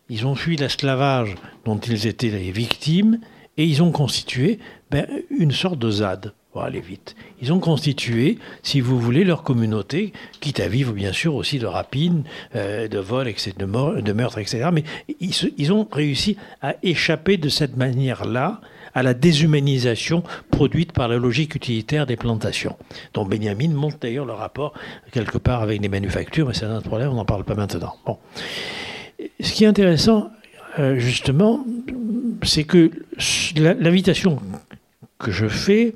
ils ont fui l'esclavage dont ils étaient les victimes et ils ont constitué ben, une sorte de ZAD, pour aller vite. Ils ont constitué, si vous voulez, leur communauté, quitte à vivre bien sûr aussi de rapines, euh, de vols, etc., de, de meurtres, etc. Mais ils, ils, ont réussi à échapper de cette manière-là à la déshumanisation produite par la logique utilitaire des plantations, dont Benjamin montre d'ailleurs le rapport quelque part avec les manufactures, mais c'est un autre problème, on n'en parle pas maintenant. Bon. Ce qui est intéressant, euh, justement, c'est que l'invitation que je fais,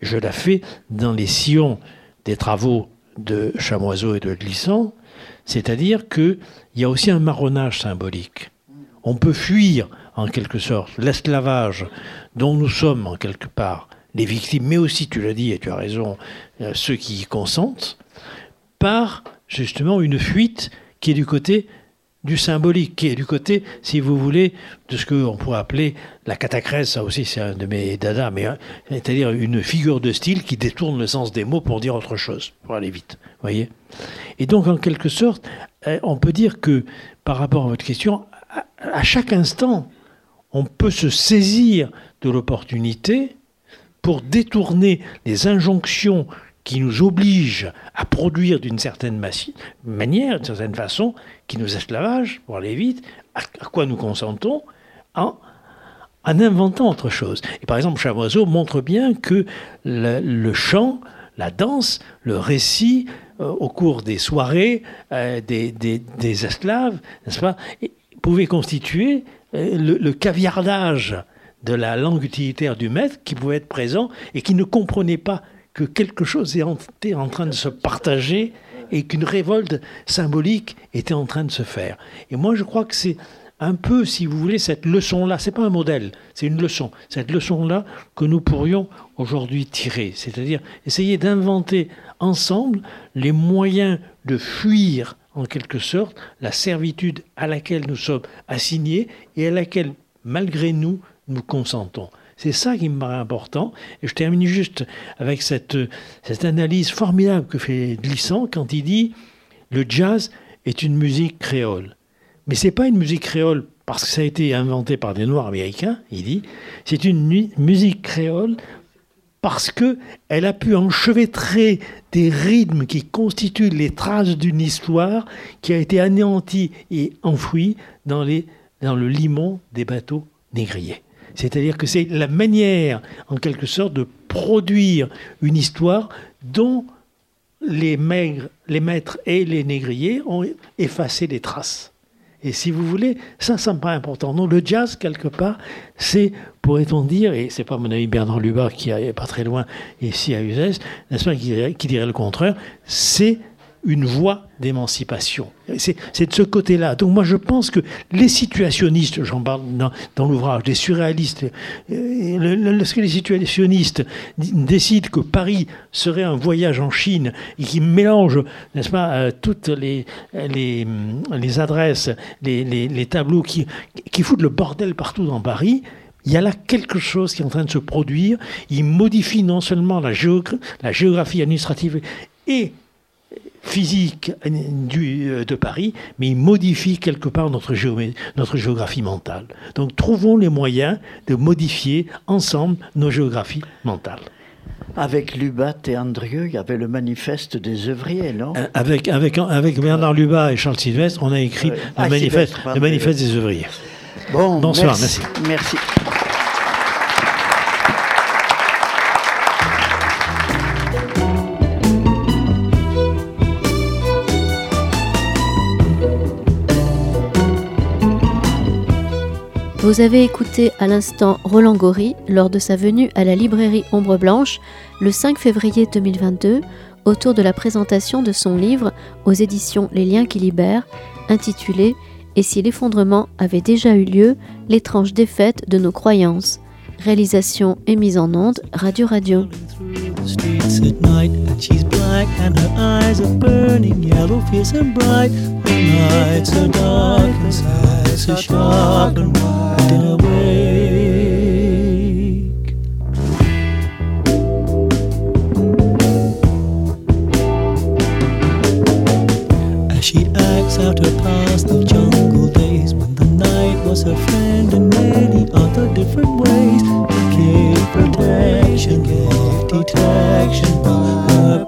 je la fais dans les sillons des travaux de Chamoiseau et de Glissant, c'est-à-dire qu'il y a aussi un marronnage symbolique. On peut fuir, en quelque sorte, l'esclavage dont nous sommes, en quelque part, les victimes, mais aussi, tu l'as dit et tu as raison, euh, ceux qui y consentent, par justement une fuite qui est du côté du symbolique, qui est du côté, si vous voulez, de ce qu'on pourrait appeler la catacrèse, ça aussi c'est un de mes dadas, mais hein, c'est-à-dire une figure de style qui détourne le sens des mots pour dire autre chose, pour aller vite, voyez. Et donc, en quelque sorte, euh, on peut dire que, par rapport à votre question, à chaque instant, on peut se saisir de l'opportunité pour détourner les injonctions qui nous oblige à produire d'une certaine manière, d'une certaine façon, qui nous esclavage, pour aller vite, à, quoi nous consentons, en, en, inventant autre chose. Et par exemple, Chamoiseau montre bien que le, chant, la danse, le récit, euh, au cours des soirées euh, des, des, esclaves, n'est-ce pas, pouvait constituer euh, le caviardage de la langue utilitaire du maître qui pouvait être présent et qui ne comprenait pas que quelque chose était en train de se partager et qu'une révolte symbolique était en train de se faire. Et moi, je crois que c'est un peu, si vous voulez, cette leçon-là. C'est pas un modèle, c'est une leçon. Cette leçon-là que nous pourrions aujourd'hui tirer, c'est-à-dire essayer d'inventer ensemble les moyens de fuir en quelque sorte la servitude à laquelle nous sommes assignés et à laquelle, malgré nous, nous consentons. C'est ça qui me paraît important. Et je termine juste avec cette, analyse formidable que fait Glissant quand il dit le jazz est une musique créole. Mais ce n'est pas une musique créole parce que ça a été inventé par des Noirs américains, il dit. C'est une musique créole parce qu'elle a pu enchevêtrer des rythmes qui constituent les traces d'une histoire qui a été anéantie et enfouie dans le limon des bateaux négriers. C'est-à-dire que c'est la manière, en quelque sorte, de produire une histoire dont les, maîtres et les négriers ont effacé les traces. Et si vous voulez, ça, ça me paraît important. Donc le jazz, quelque part, c'est, pourrait-on dire, et c'est pas mon ami Bernard Lubat qui est pas très loin ici à Uzès, n'est-ce pas, qui dirait le contraire, c'est une voie d'émancipation. C'est de ce côté-là. Donc moi je pense que les situationnistes, j'en parle dans, l'ouvrage, les surréalistes, euh, lorsque les situationnistes décident que Paris serait un voyage en Chine et qui mélangent, n'est-ce pas, euh, toutes les, les, les adresses, les, les, tableaux qui, qui foutent le bordel partout dans Paris, il y a là quelque chose qui est en train de se produire. Il modifie non seulement la géographie administrative et physique euh, de Paris, mais il modifie quelque part notre, notre géographie mentale. Donc trouvons les moyens de modifier ensemble nos géographies mentales. Avec Lubat et Andrieux, il y avait le manifeste des œuvriers, non? Euh, avec, avec, avec Bernard Lubat et Charles Sylvestre, on a écrit le, ah, manifeste, le manifeste des œuvriers. Bon, Bonsoir, merci. merci. Vous avez écouté à l'instant Roland Gori lors de sa venue à la librairie Ombre Blanche le 5 février 2022 autour de la présentation de son livre aux éditions Les Liens qui libèrent intitulé Et si l'effondrement avait déjà eu lieu, l'étrange défaite de nos croyances? Réalisation et mise en onde Radio Radio. A wake. As she acts out her past the jungle days when the night was her friend in many other different ways. Gave protection, gave detection, her